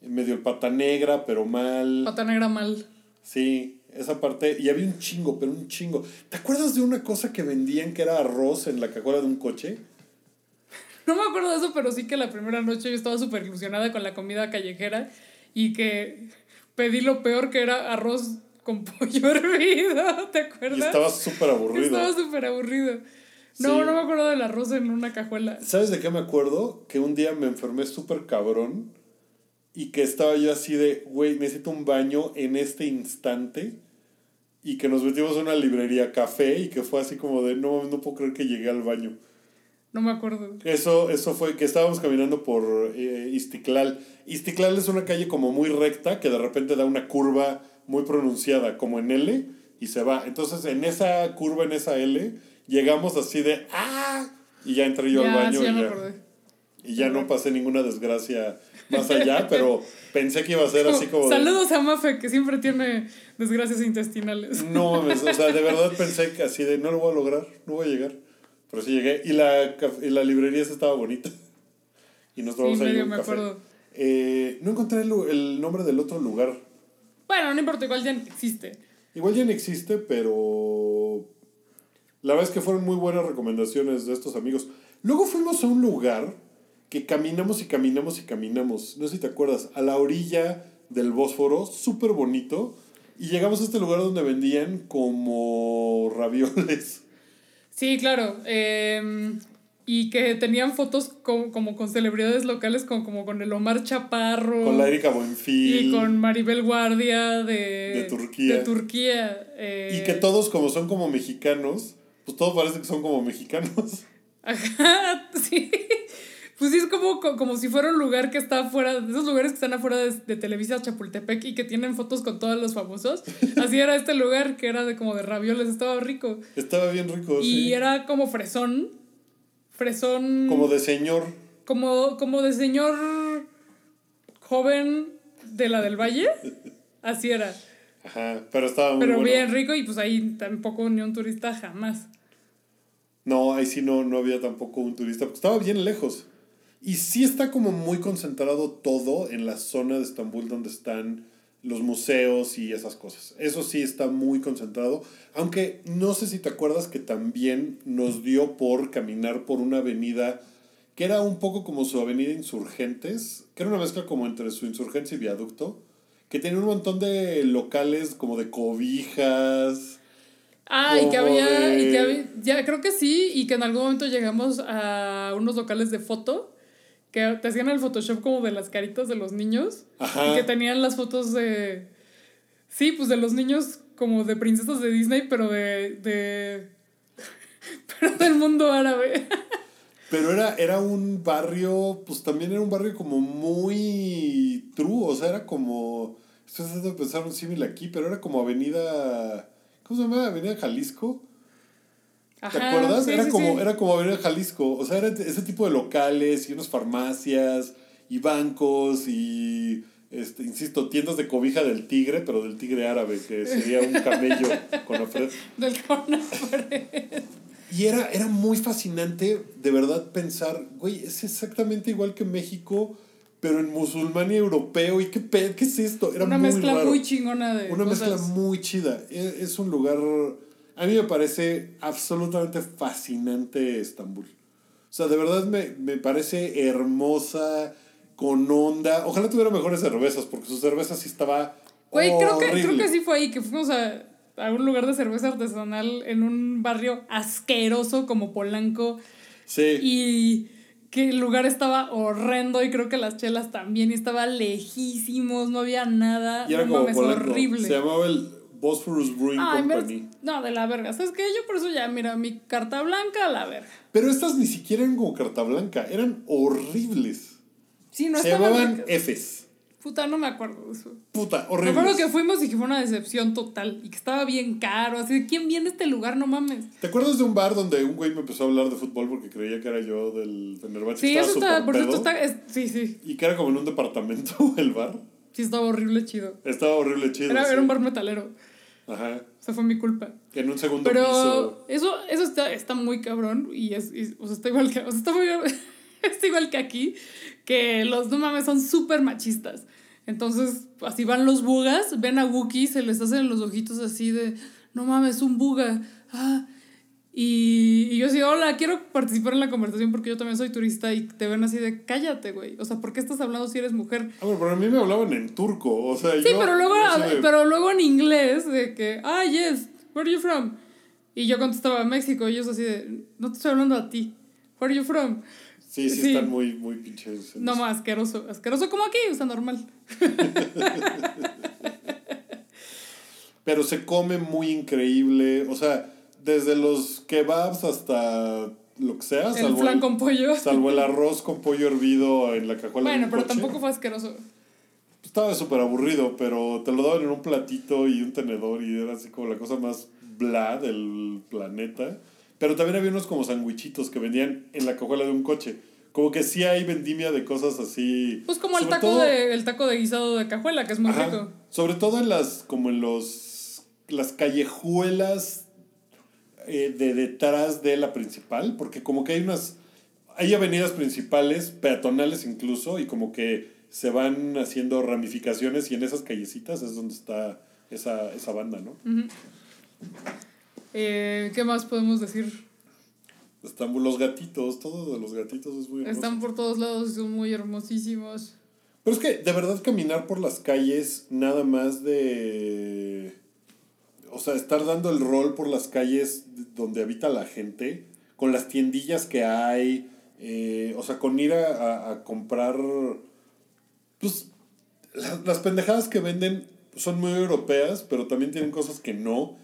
medio el pata negra, pero mal. Pata negra mal. Sí, esa parte. Y había un chingo, pero un chingo. ¿Te acuerdas de una cosa que vendían que era arroz en la cajuela de un coche? No me acuerdo de eso, pero sí que la primera noche yo estaba súper ilusionada con la comida callejera y que pedí lo peor que era arroz con pollo hervido, ¿te Y acuerdas? estaba súper aburrido. Estaba súper aburrido. No, Sí. no me acuerdo del arroz en una cajuela. ¿Sabes de qué me acuerdo? Que un día me enfermé súper cabrón y que estaba yo así de, güey, necesito un baño en este instante y que nos metimos a una librería café y que fue así como de, no, no puedo creer que llegué al baño. No me acuerdo. Eso, eso fue que estábamos caminando por eh, Istiklal. Istiklal es una calle como muy recta que de repente da una curva muy pronunciada, como en L, y se va. Entonces en esa curva, en esa L, llegamos así de ¡ah! Y ya entré yo al baño sí, y, ya, y ya no pasé ninguna desgracia más allá, pero pensé que iba a ser así como... de- Saludos a Mafe, que siempre tiene desgracias intestinales. No mames, o sea, de verdad pensé que así de no lo voy a lograr, no voy a llegar. Pero sí llegué. Y la, y la librería estaba bonita. Y nos tomamos Sí, medio un me café. acuerdo. Eh, no encontré el, el nombre del otro lugar. Bueno, no importa, igual ya existe. Igual ya no existe, pero la verdad es que fueron muy buenas recomendaciones de estos amigos. Luego fuimos a un lugar que caminamos y caminamos y caminamos. No sé si te acuerdas, a la orilla del Bósforo, súper bonito. Y llegamos a este lugar donde vendían como ravioles. Sí, claro. eh, y que tenían fotos co- como con celebridades locales, como, como con el Omar Chaparro. Con la Erika Buenfil. Y con Maribel Guardia de, De Turquía. de Turquía, eh, Y que todos como son como mexicanos, pues todo parece que son como mexicanos. Ajá, sí. Pues sí, es como, co- como si fuera un lugar que está afuera, de esos lugares que están afuera de, de Televisa Chapultepec y que tienen fotos con todos los famosos. Así era este lugar que era de como de ravioles, estaba rico. Estaba bien rico, Y sí. era como fresón. Fresón. Como de señor. como, como de señor joven de la del Valle. Así era. Ajá, pero estaba muy Pero bueno. bien rico y pues ahí tampoco ni un turista jamás. No, ahí sí no, no había tampoco un turista, porque estaba bien lejos. Y sí está como muy concentrado todo en la zona de Estambul donde están los museos y esas cosas. Eso sí está muy concentrado. Aunque no sé si te acuerdas que también nos dio por caminar por una avenida que era un poco como su avenida Insurgentes, que era una mezcla como entre su Insurgencia y Viaducto, que tenía un montón de locales como de cobijas. Ah, y que y había, ya creo que sí, y que en algún momento llegamos a unos locales de foto que te hacían el Photoshop como de las caritas de los niños Ajá. y que tenían las fotos de, sí, pues de los niños como de princesas de Disney, pero de, de, pero del mundo árabe. Pero era, era un barrio, pues también era un barrio como muy true, o sea, era como, estoy tratando de pensar un símil aquí, pero era como avenida, ¿cómo se llama? Avenida Jalisco. ¿Te acuerdas? sí, era, sí, como, sí. era como Avenida Jalisco, o sea, era ese tipo de locales y unas farmacias y bancos y, este, insisto, tiendas de cobija del tigre, pero del tigre árabe, que sería un camello con ofrenda. Del Conafre. Y era, era muy fascinante, de verdad, pensar, güey, es exactamente igual que México, pero en musulmán y europeo. ¿Y qué, qué es esto? Era Una muy mezcla raro. muy chingona de Una mezcla muy chida. E- Es un lugar, a mí me parece absolutamente fascinante Estambul. O sea, de verdad me, me parece hermosa, con onda. Ojalá tuviera mejores cervezas, porque su cerveza sí estaba Güey, creo que, creo que sí fue ahí que fuimos a, a un lugar de cerveza artesanal en un barrio asqueroso como Polanco. Sí. Y que el lugar estaba horrendo y creo que las chelas también, y estaba lejísimos, no había nada. Y era no como mames, Polanco. horrible. Se llamaba el Bosphorus Brewing Ay, me- Company. no, de la verga. ¿Sabes qué? Yo por eso ya, mira, mi carta blanca a la verga. Pero estas ni siquiera eran como carta blanca, eran horribles. Sí, no Se llamaban. Fs. Puta, no me acuerdo de eso. Puta, Me horribles. acuerdo que fuimos y que fue una decepción total y que estaba bien caro. Así de, ¿quién viene a este lugar? No mames. ¿Te acuerdas de un bar donde un güey me empezó a hablar de fútbol porque creía que era yo del Fenerbahce? Sí, eso está, por cierto, está. es- sí, sí. Y que era como en un departamento el bar. Sí, estaba horrible chido. Estaba horrible chido. Era, sí. era un bar metalero. Ajá. O sea, fue mi culpa. En un segundo Pero piso. eso, eso está, está muy cabrón y es, y- o sea, está igual que, o sea, está muy, está igual que aquí, que los no mames son súper machistas. Entonces, así van los bugas, ven a Wookiee, se les hacen los ojitos así de, no mames, un buga. Ah. Y, y yo así, hola, quiero participar en la conversación porque yo también soy turista y te ven así de, cállate, güey. O sea, ¿por qué estás hablando si eres mujer? Ah, bueno, pero a mí me hablaban en turco. O sea, Sí, yo. pero luego, yo así de- pero luego en inglés, de que, ah, yes, where are you from? Y yo contestaba México, y ellos así de, no te estoy hablando a ti, where are you from? Sí, sí, sí. están muy, muy pinches. No más, asqueroso, asqueroso como aquí, o sea, normal. Pero se come muy increíble. O sea, desde los kebabs hasta lo que sea. El salvo flan con pollo. Salvo el arroz con pollo hervido en la cajuela. de Bueno, pero coche. tampoco fue asqueroso. Estaba súper aburrido, pero te lo daban en un platito y un tenedor y era así como la cosa más bla del planeta. Pero también había unos como sandwichitos que vendían en la cajuela de un coche. Como que sí hay vendimia de cosas así. Pues como el taco, todo- de, el taco de guisado de cajuela, que es muy Ajá. rico. Sobre todo en las, como en los, las callejuelas eh, de detrás de la principal, porque como que hay unas, hay avenidas principales, peatonales incluso, y como que se van haciendo ramificaciones y en esas callecitas es donde está esa, esa banda, ¿no? Eh, ¿Qué más podemos decir? Están los gatitos, todo de los gatitos es muy hermoso. Están por todos lados y son muy hermosísimos. Pero es que de verdad caminar por las calles, nada más de... O sea, estar dando el rol por las calles donde habita la gente, con las tiendillas que hay, eh, o sea, con ir a, a- a comprar... Pues la- las pendejadas que venden son muy europeas, pero también tienen cosas que no.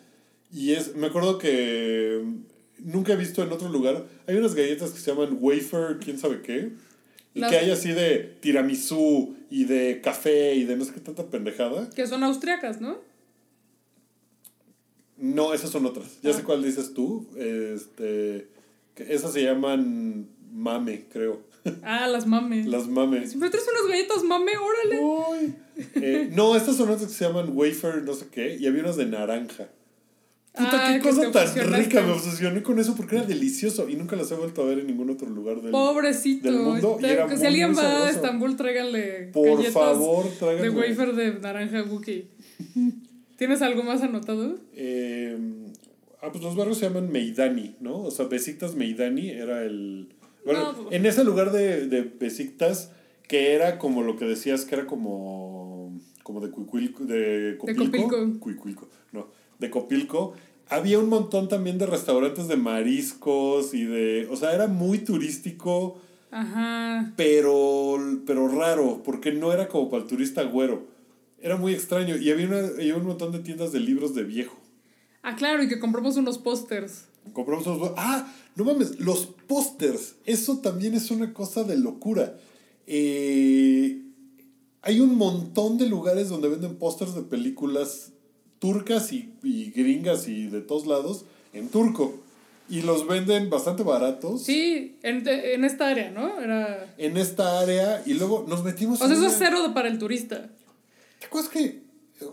Y es, me acuerdo que mm, nunca he visto en otro lugar, hay unas galletas que se llaman wafer, quién sabe qué. Y Las- que hay así de tiramisú y de café y de no sé qué tanta pendejada. Que son austriacas, ¿no? No, esas son otras. Ya Ah. sé cuál dices tú. Este, que esas se llaman mame, creo. Ah, las mames. Las mames. Siempre traes unas galletas mame, órale. Eh, no, estas son otras que se llaman wafer, no sé qué. Y había unas de naranja. Puta, qué que cosa tan rica. Me obsesioné con eso porque era delicioso. Y nunca las he vuelto a ver en ningún otro lugar del Pobrecito. del mundo, que si alguien va a. Estambul, tráiganle Por favor, de tráiganme. wafer de naranja Wookie. ¿Tienes algo más anotado? Eh, ah, pues los barrios se llaman Meidani, ¿no? O sea, Besiktas Meidani era el... Bueno, No, en ese lugar de, de Besiktas, que era como lo que decías, que era como, como de Cuicuilco, de Copilco. Copilco. Cuicuilco, no, de Copilco. Había un montón también de restaurantes de mariscos y de... O sea, era muy turístico, Ajá. pero, pero raro, porque no era como para el turista güero. Era muy extraño. Y había, una, había un montón de tiendas de libros de viejo. Ah, claro, y que compramos unos pósters. Compramos unos... Ah, no mames, los pósters. Eso también es una cosa de locura. Eh, hay un montón de lugares donde venden pósters de películas turcas y, y gringas y de todos lados en turco. Y los venden bastante baratos Sí, en, en esta área, ¿no? Era... en esta área. Y luego nos metimos O sea, en eso es cero para el turista. ¿Te acuerdas que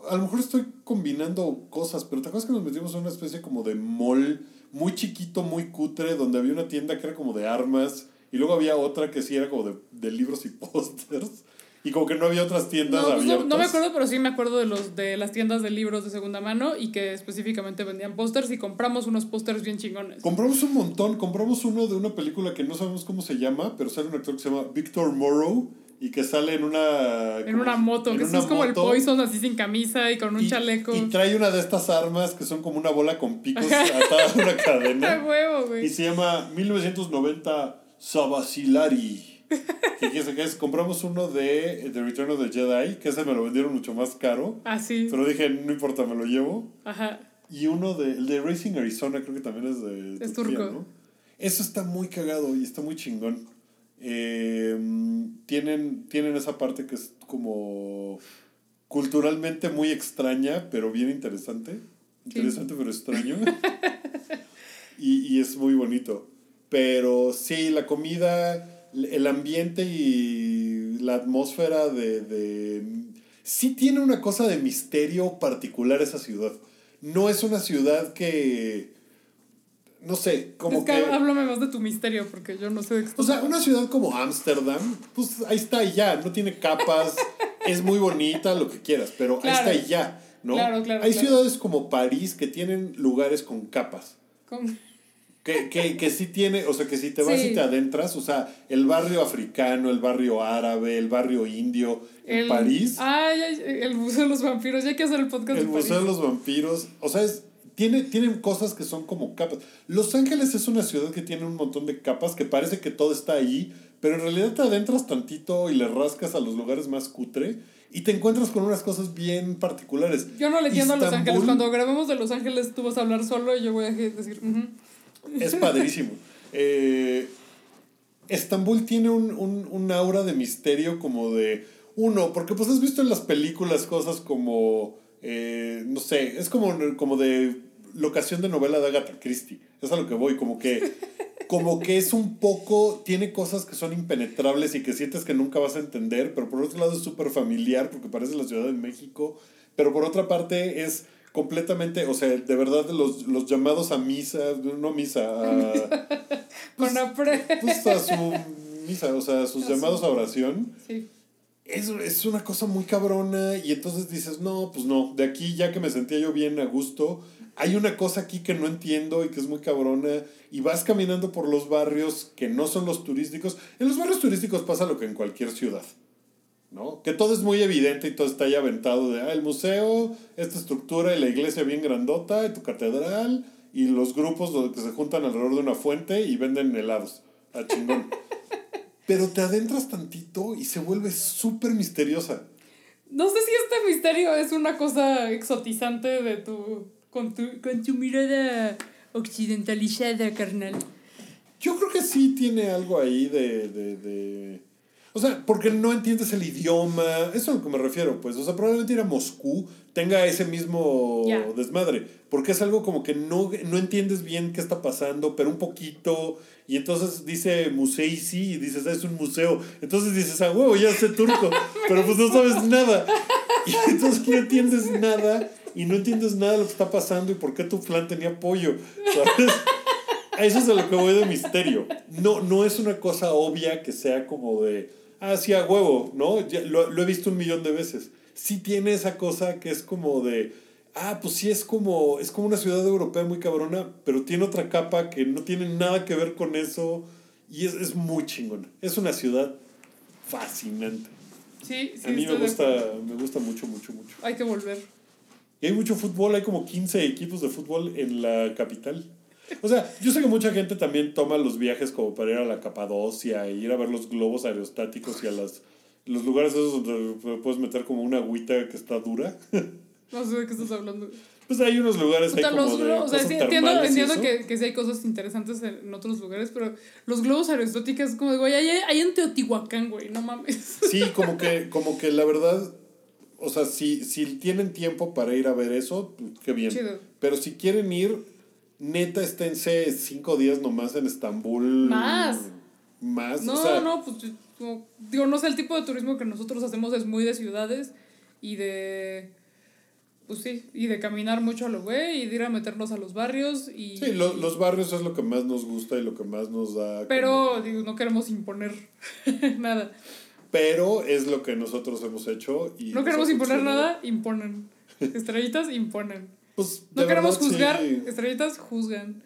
a lo mejor estoy combinando cosas, pero ¿te acuerdas que nos metimos en una especie como de mall muy chiquito, muy cutre, donde había una tienda que era como de armas y luego había otra que sí era como de, de libros y pósters y como que no había otras tiendas No, pues no, abiertas? no me acuerdo, pero sí me acuerdo de los de las tiendas de libros de segunda mano y que específicamente vendían pósters y compramos unos pósters bien chingones. Compramos un montón, compramos uno de una película que no sabemos cómo se llama, pero sale un actor que se llama Victor Morrow y que sale en una... En una moto, en que una es como el. Poison así sin camisa y con un y, chaleco. Y trae una de estas armas que son como una bola con picos atada a una ¡A cadena. huevo, Y se llama 1990 Sabasilari. ¿Qué quiere que es? Compramos uno de The Return of the Jedi, que ese me lo vendieron mucho más caro. Ah, sí. Pero dije, no importa, me lo llevo. Ajá. Y uno de, el de Racing Arizona, creo que también es de Es Turquía, turco. ¿no? Eso está muy cagado y está muy chingón. Eh, tienen, tienen esa parte que es como culturalmente muy extraña, pero bien interesante. Interesante, pero extraño. y, y es muy bonito. Pero sí, la comida, el ambiente y la atmósfera de, de... Sí tiene una cosa de misterio particular esa ciudad. No es una ciudad que... No sé, como es que, que... háblame más de tu misterio, porque yo no sé de qué O sea, una ciudad como Ámsterdam, pues ahí está y ya, no tiene capas, es muy bonita, lo que quieras, pero Claro. ahí está y ya, ¿no? Claro, claro, Hay ciudades como París que tienen lugares con capas. Con- Que, que, que sí tiene, o sea, que si te vas Sí. y te adentras, o sea, el barrio africano, el barrio árabe, el barrio indio, en el- París, Ay, ay, el Museo de los Vampiros. Ya hay que hacer el podcast el de París. Museo de los Vampiros, o sea, es, tiene, tienen cosas que son como capas. Los Ángeles es una ciudad que tiene un montón de capas, que parece que todo está ahí, pero en realidad te adentras tantito y le rascas a los lugares más cutre y te encuentras con unas cosas bien particulares. Yo no le entiendo a Los Ángeles. Cuando grabemos de Los Ángeles, tú vas a hablar solo y yo voy a decir. Es padrísimo. Eh, Estambul tiene un, un, un aura de misterio como de... Uno, porque pues has visto en las películas cosas como... eh, no sé, es como, como de locación de novela de Agatha Christie. Es a lo que voy, como que... Como que es un poco... Tiene cosas que son impenetrables y que sientes que nunca vas a entender, pero por otro lado es súper familiar porque parece la Ciudad de México. Pero por otra parte es completamente, o sea, de verdad los, los llamados a misa, no misa, a, Con apre. pues a su misa, o sea, sus A su- llamados a oración, Sí. es, es una cosa muy cabrona y entonces dices, no, pues no, de aquí ya que me sentía yo bien a gusto, hay una cosa aquí que no entiendo y que es muy cabrona y vas caminando por los barrios que no son los turísticos. En los barrios turísticos pasa lo que en cualquier ciudad. ¿no? Que todo es muy evidente y todo está ahí aventado de, ah, el museo, esta estructura y la iglesia bien grandota, y tu catedral, y los grupos que se juntan alrededor de una fuente y venden helados. A chingón. Pero te adentras tantito y se vuelve súper misteriosa. No sé si este misterio es una cosa exotizante de tu. Con tu, con tu mirada occidentalizada, carnal. Yo creo que sí tiene algo ahí de, de, de- O sea, porque no entiendes el idioma. Eso es a lo que me refiero, pues. O sea, probablemente ir a Moscú tenga ese mismo desmadre. Porque es algo como que no, no entiendes bien qué está pasando, pero un poquito. Y entonces dice museisi y dices, ah, es un museo. Entonces dices, ah, huevo, ya sé turco. pero pues no sabes nada. Y entonces no entiendes nada. Y no entiendes nada de lo que está pasando y por qué tu flan tenía pollo. ¿Sabes? A Eso es a lo que voy de misterio. No, no es una cosa obvia que sea como de, ah, sí, a huevo, ¿no? Ya lo, lo he visto un millón de veces. Sí tiene esa cosa que es como de, ah, pues sí es como, es como una ciudad europea muy cabrona, pero tiene otra capa que no tiene nada que ver con eso y es, es muy chingona. Es una ciudad fascinante. Sí, sí. A mí me de gusta, me gusta mucho, mucho, mucho. Hay que volver. Y hay mucho fútbol, hay como 15 equipos de fútbol en la capital. O sea, yo sé que mucha gente también toma los viajes como para ir a la Capadocia e ir a ver los globos aerostáticos y a las, los lugares esos donde puedes meter como una agüita que está dura. No sé de qué estás hablando. Pues hay unos lugares ahí Puta, como los de o sea, sí, entiendo, y entiendo que, que sí hay cosas interesantes en, en otros lugares, pero los globos aerostáticos es como de, güey, hay, hay en Teotihuacán, güey, no mames. Sí, como que, como que la verdad, o sea, si, si tienen tiempo para ir a ver eso, pues, qué bien. Chido. Pero si quieren ir, neta, esténse cinco días nomás en Estambul. Más. Más, No, o sea, no, pues como- digo, no sé, el tipo de turismo que nosotros hacemos es muy de ciudades y de, pues sí, y de caminar mucho a lo güey y de ir a meternos a los barrios y... Sí, lo- los barrios es lo que más nos gusta y lo que más nos da. como- Pero, digo, no queremos imponer nada. Pero es lo que nosotros hemos hecho. Y No queremos imponer nada, imponen. Estrellitas, imponen. Pues, No queremos verdad, juzgar, sí. estrellitas, juzgan.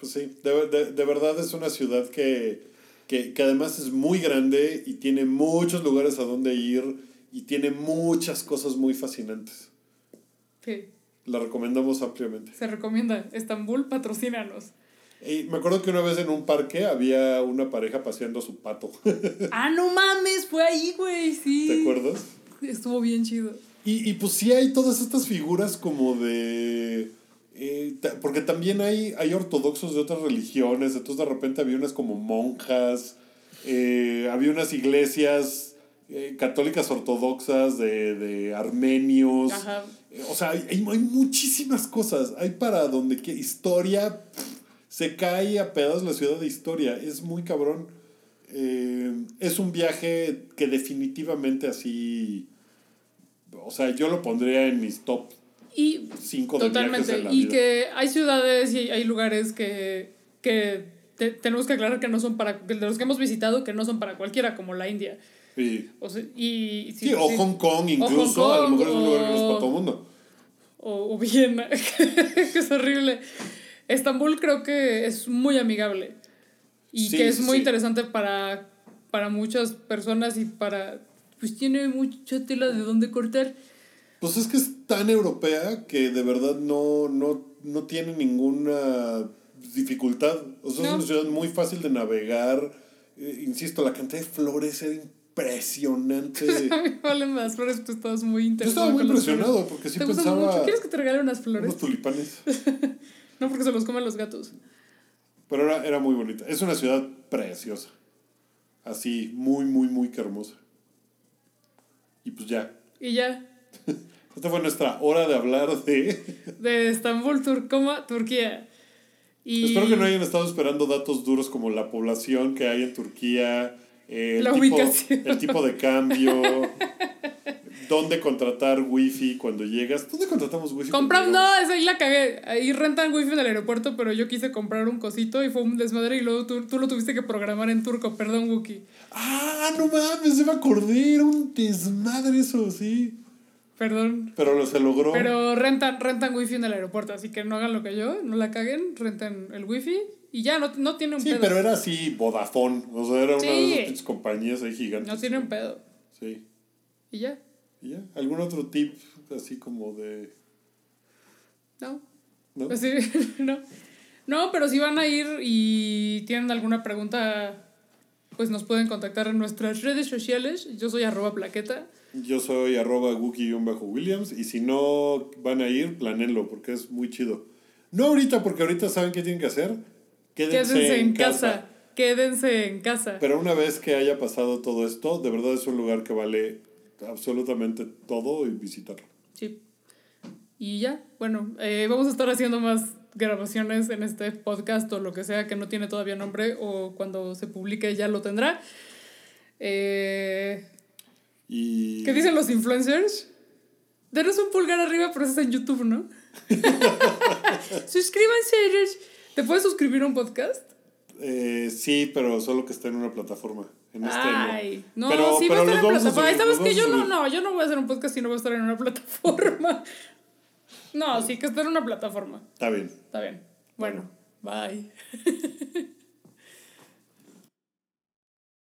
Pues sí, de, de, de verdad es una ciudad que, que, que además es muy grande y tiene muchos lugares a donde ir y tiene muchas cosas muy fascinantes. Sí, La recomendamos ampliamente. se recomienda. Estambul, patrocínanos. Y me acuerdo que una vez en un parque había una pareja paseando a su pato. ah, no mames, fue ahí, güey, sí. ¿Te acuerdas? Estuvo bien chido. Y, y pues sí hay todas estas figuras como de... eh, porque también hay, hay ortodoxos de otras religiones, entonces de repente había unas como monjas, eh, había unas iglesias eh, católicas ortodoxas de, de armenios. Ajá. O sea, hay, hay muchísimas cosas. Hay para donde que historia pff, se cae a pedazos la ciudad de historia. Es muy cabrón. Eh, es un viaje que definitivamente así. O sea, yo lo pondría en mis top Y 5 de totalmente. en la Y vida. que hay ciudades y hay lugares que, que te- tenemos que aclarar que no son para, de los que hemos visitado, que no son para cualquiera, como la India. Sí. O, sea, y, sí, Sí, o sí. Hong Kong incluso. a lo mejor es un lugar que no es para todo el mundo. o, o Viena, que es horrible. Estambul creo que es muy amigable y Sí, que es muy sí. interesante para, para muchas personas y para... Pues tiene mucha tela de dónde cortar. Pues es que es tan europea que de verdad no, no, no tiene ninguna dificultad. O sea, es No. una ciudad muy fácil de navegar. Eh, insisto, la cantidad de flores era impresionante. A mí valen las flores, tú estabas muy Yo interesado. estaba muy impresionado porque sí ¿Te pensaba mucho? ¿Quieres que te regale unas flores? unos tulipanes. No, porque se los comen los gatos. Pero era, era muy bonita. Es una ciudad preciosa. Así, muy, muy, muy hermosa. Y pues ya. Y ya, Esta fue nuestra hora de hablar de... de Estambul, Turcoma, Turquía. Y Espero que no hayan estado esperando datos duros como la población que hay en Turquía, el, La tipo, ubicación. el tipo de cambio, dónde contratar wifi cuando llegas. ¿Dónde contratamos wifi? Comprando, llegamos? esa ahí la cagué. Ahí rentan wifi en el aeropuerto, pero yo quise comprar un cosito y fue un desmadre y luego tú, tú lo tuviste que programar en turco, perdón, Wookie. Ah, no mames, se me acordé, era un desmadre eso, sí. Perdón. Pero lo, se logró. Pero rentan, rentan wifi en el aeropuerto, así que no hagan lo que yo, no la caguen, renten el wifi y ya, no, no tiene un sí, pedo. pero era así, Vodafone. O sea, era una de Sí. esas compañías ahí gigantes. No tiene un pedo. Sí. Y ya, ¿Y ya? ¿Algún otro tip así como de... no. ¿no? No. No, pero si van a ir y tienen alguna pregunta, pues nos pueden contactar en nuestras redes sociales. Yo soy arroba plaqueta. Yo soy arroba Wookie-Williams y si no van a ir, planenlo porque es muy chido. No ahorita, porque ahorita saben qué tienen que hacer. Quédense, Quédense en casa. Quédense en casa. Pero una vez que haya pasado todo esto, de verdad es un lugar que vale absolutamente todo y visitarlo. Sí. Y ya, bueno, eh, vamos a estar haciendo más grabaciones en este podcast o lo que sea que no tiene todavía nombre o cuando se publique ya lo tendrá. Eh, Y... ¿Qué dicen los influencers? Denos un pulgar arriba, pero eso es en YouTube, ¿no? Suscríbanse. ¿Te puedes suscribir a un podcast? Eh, sí, pero solo que esté en una plataforma. En este Ay, no, Pero- sí va a pero estar en a plataforma. subir, ¿Sabes que yo a no, no, yo no voy a hacer un podcast si no voy a estar en una plataforma. No, sí que estar en una plataforma. Está bien. Está bien. Bueno, bye.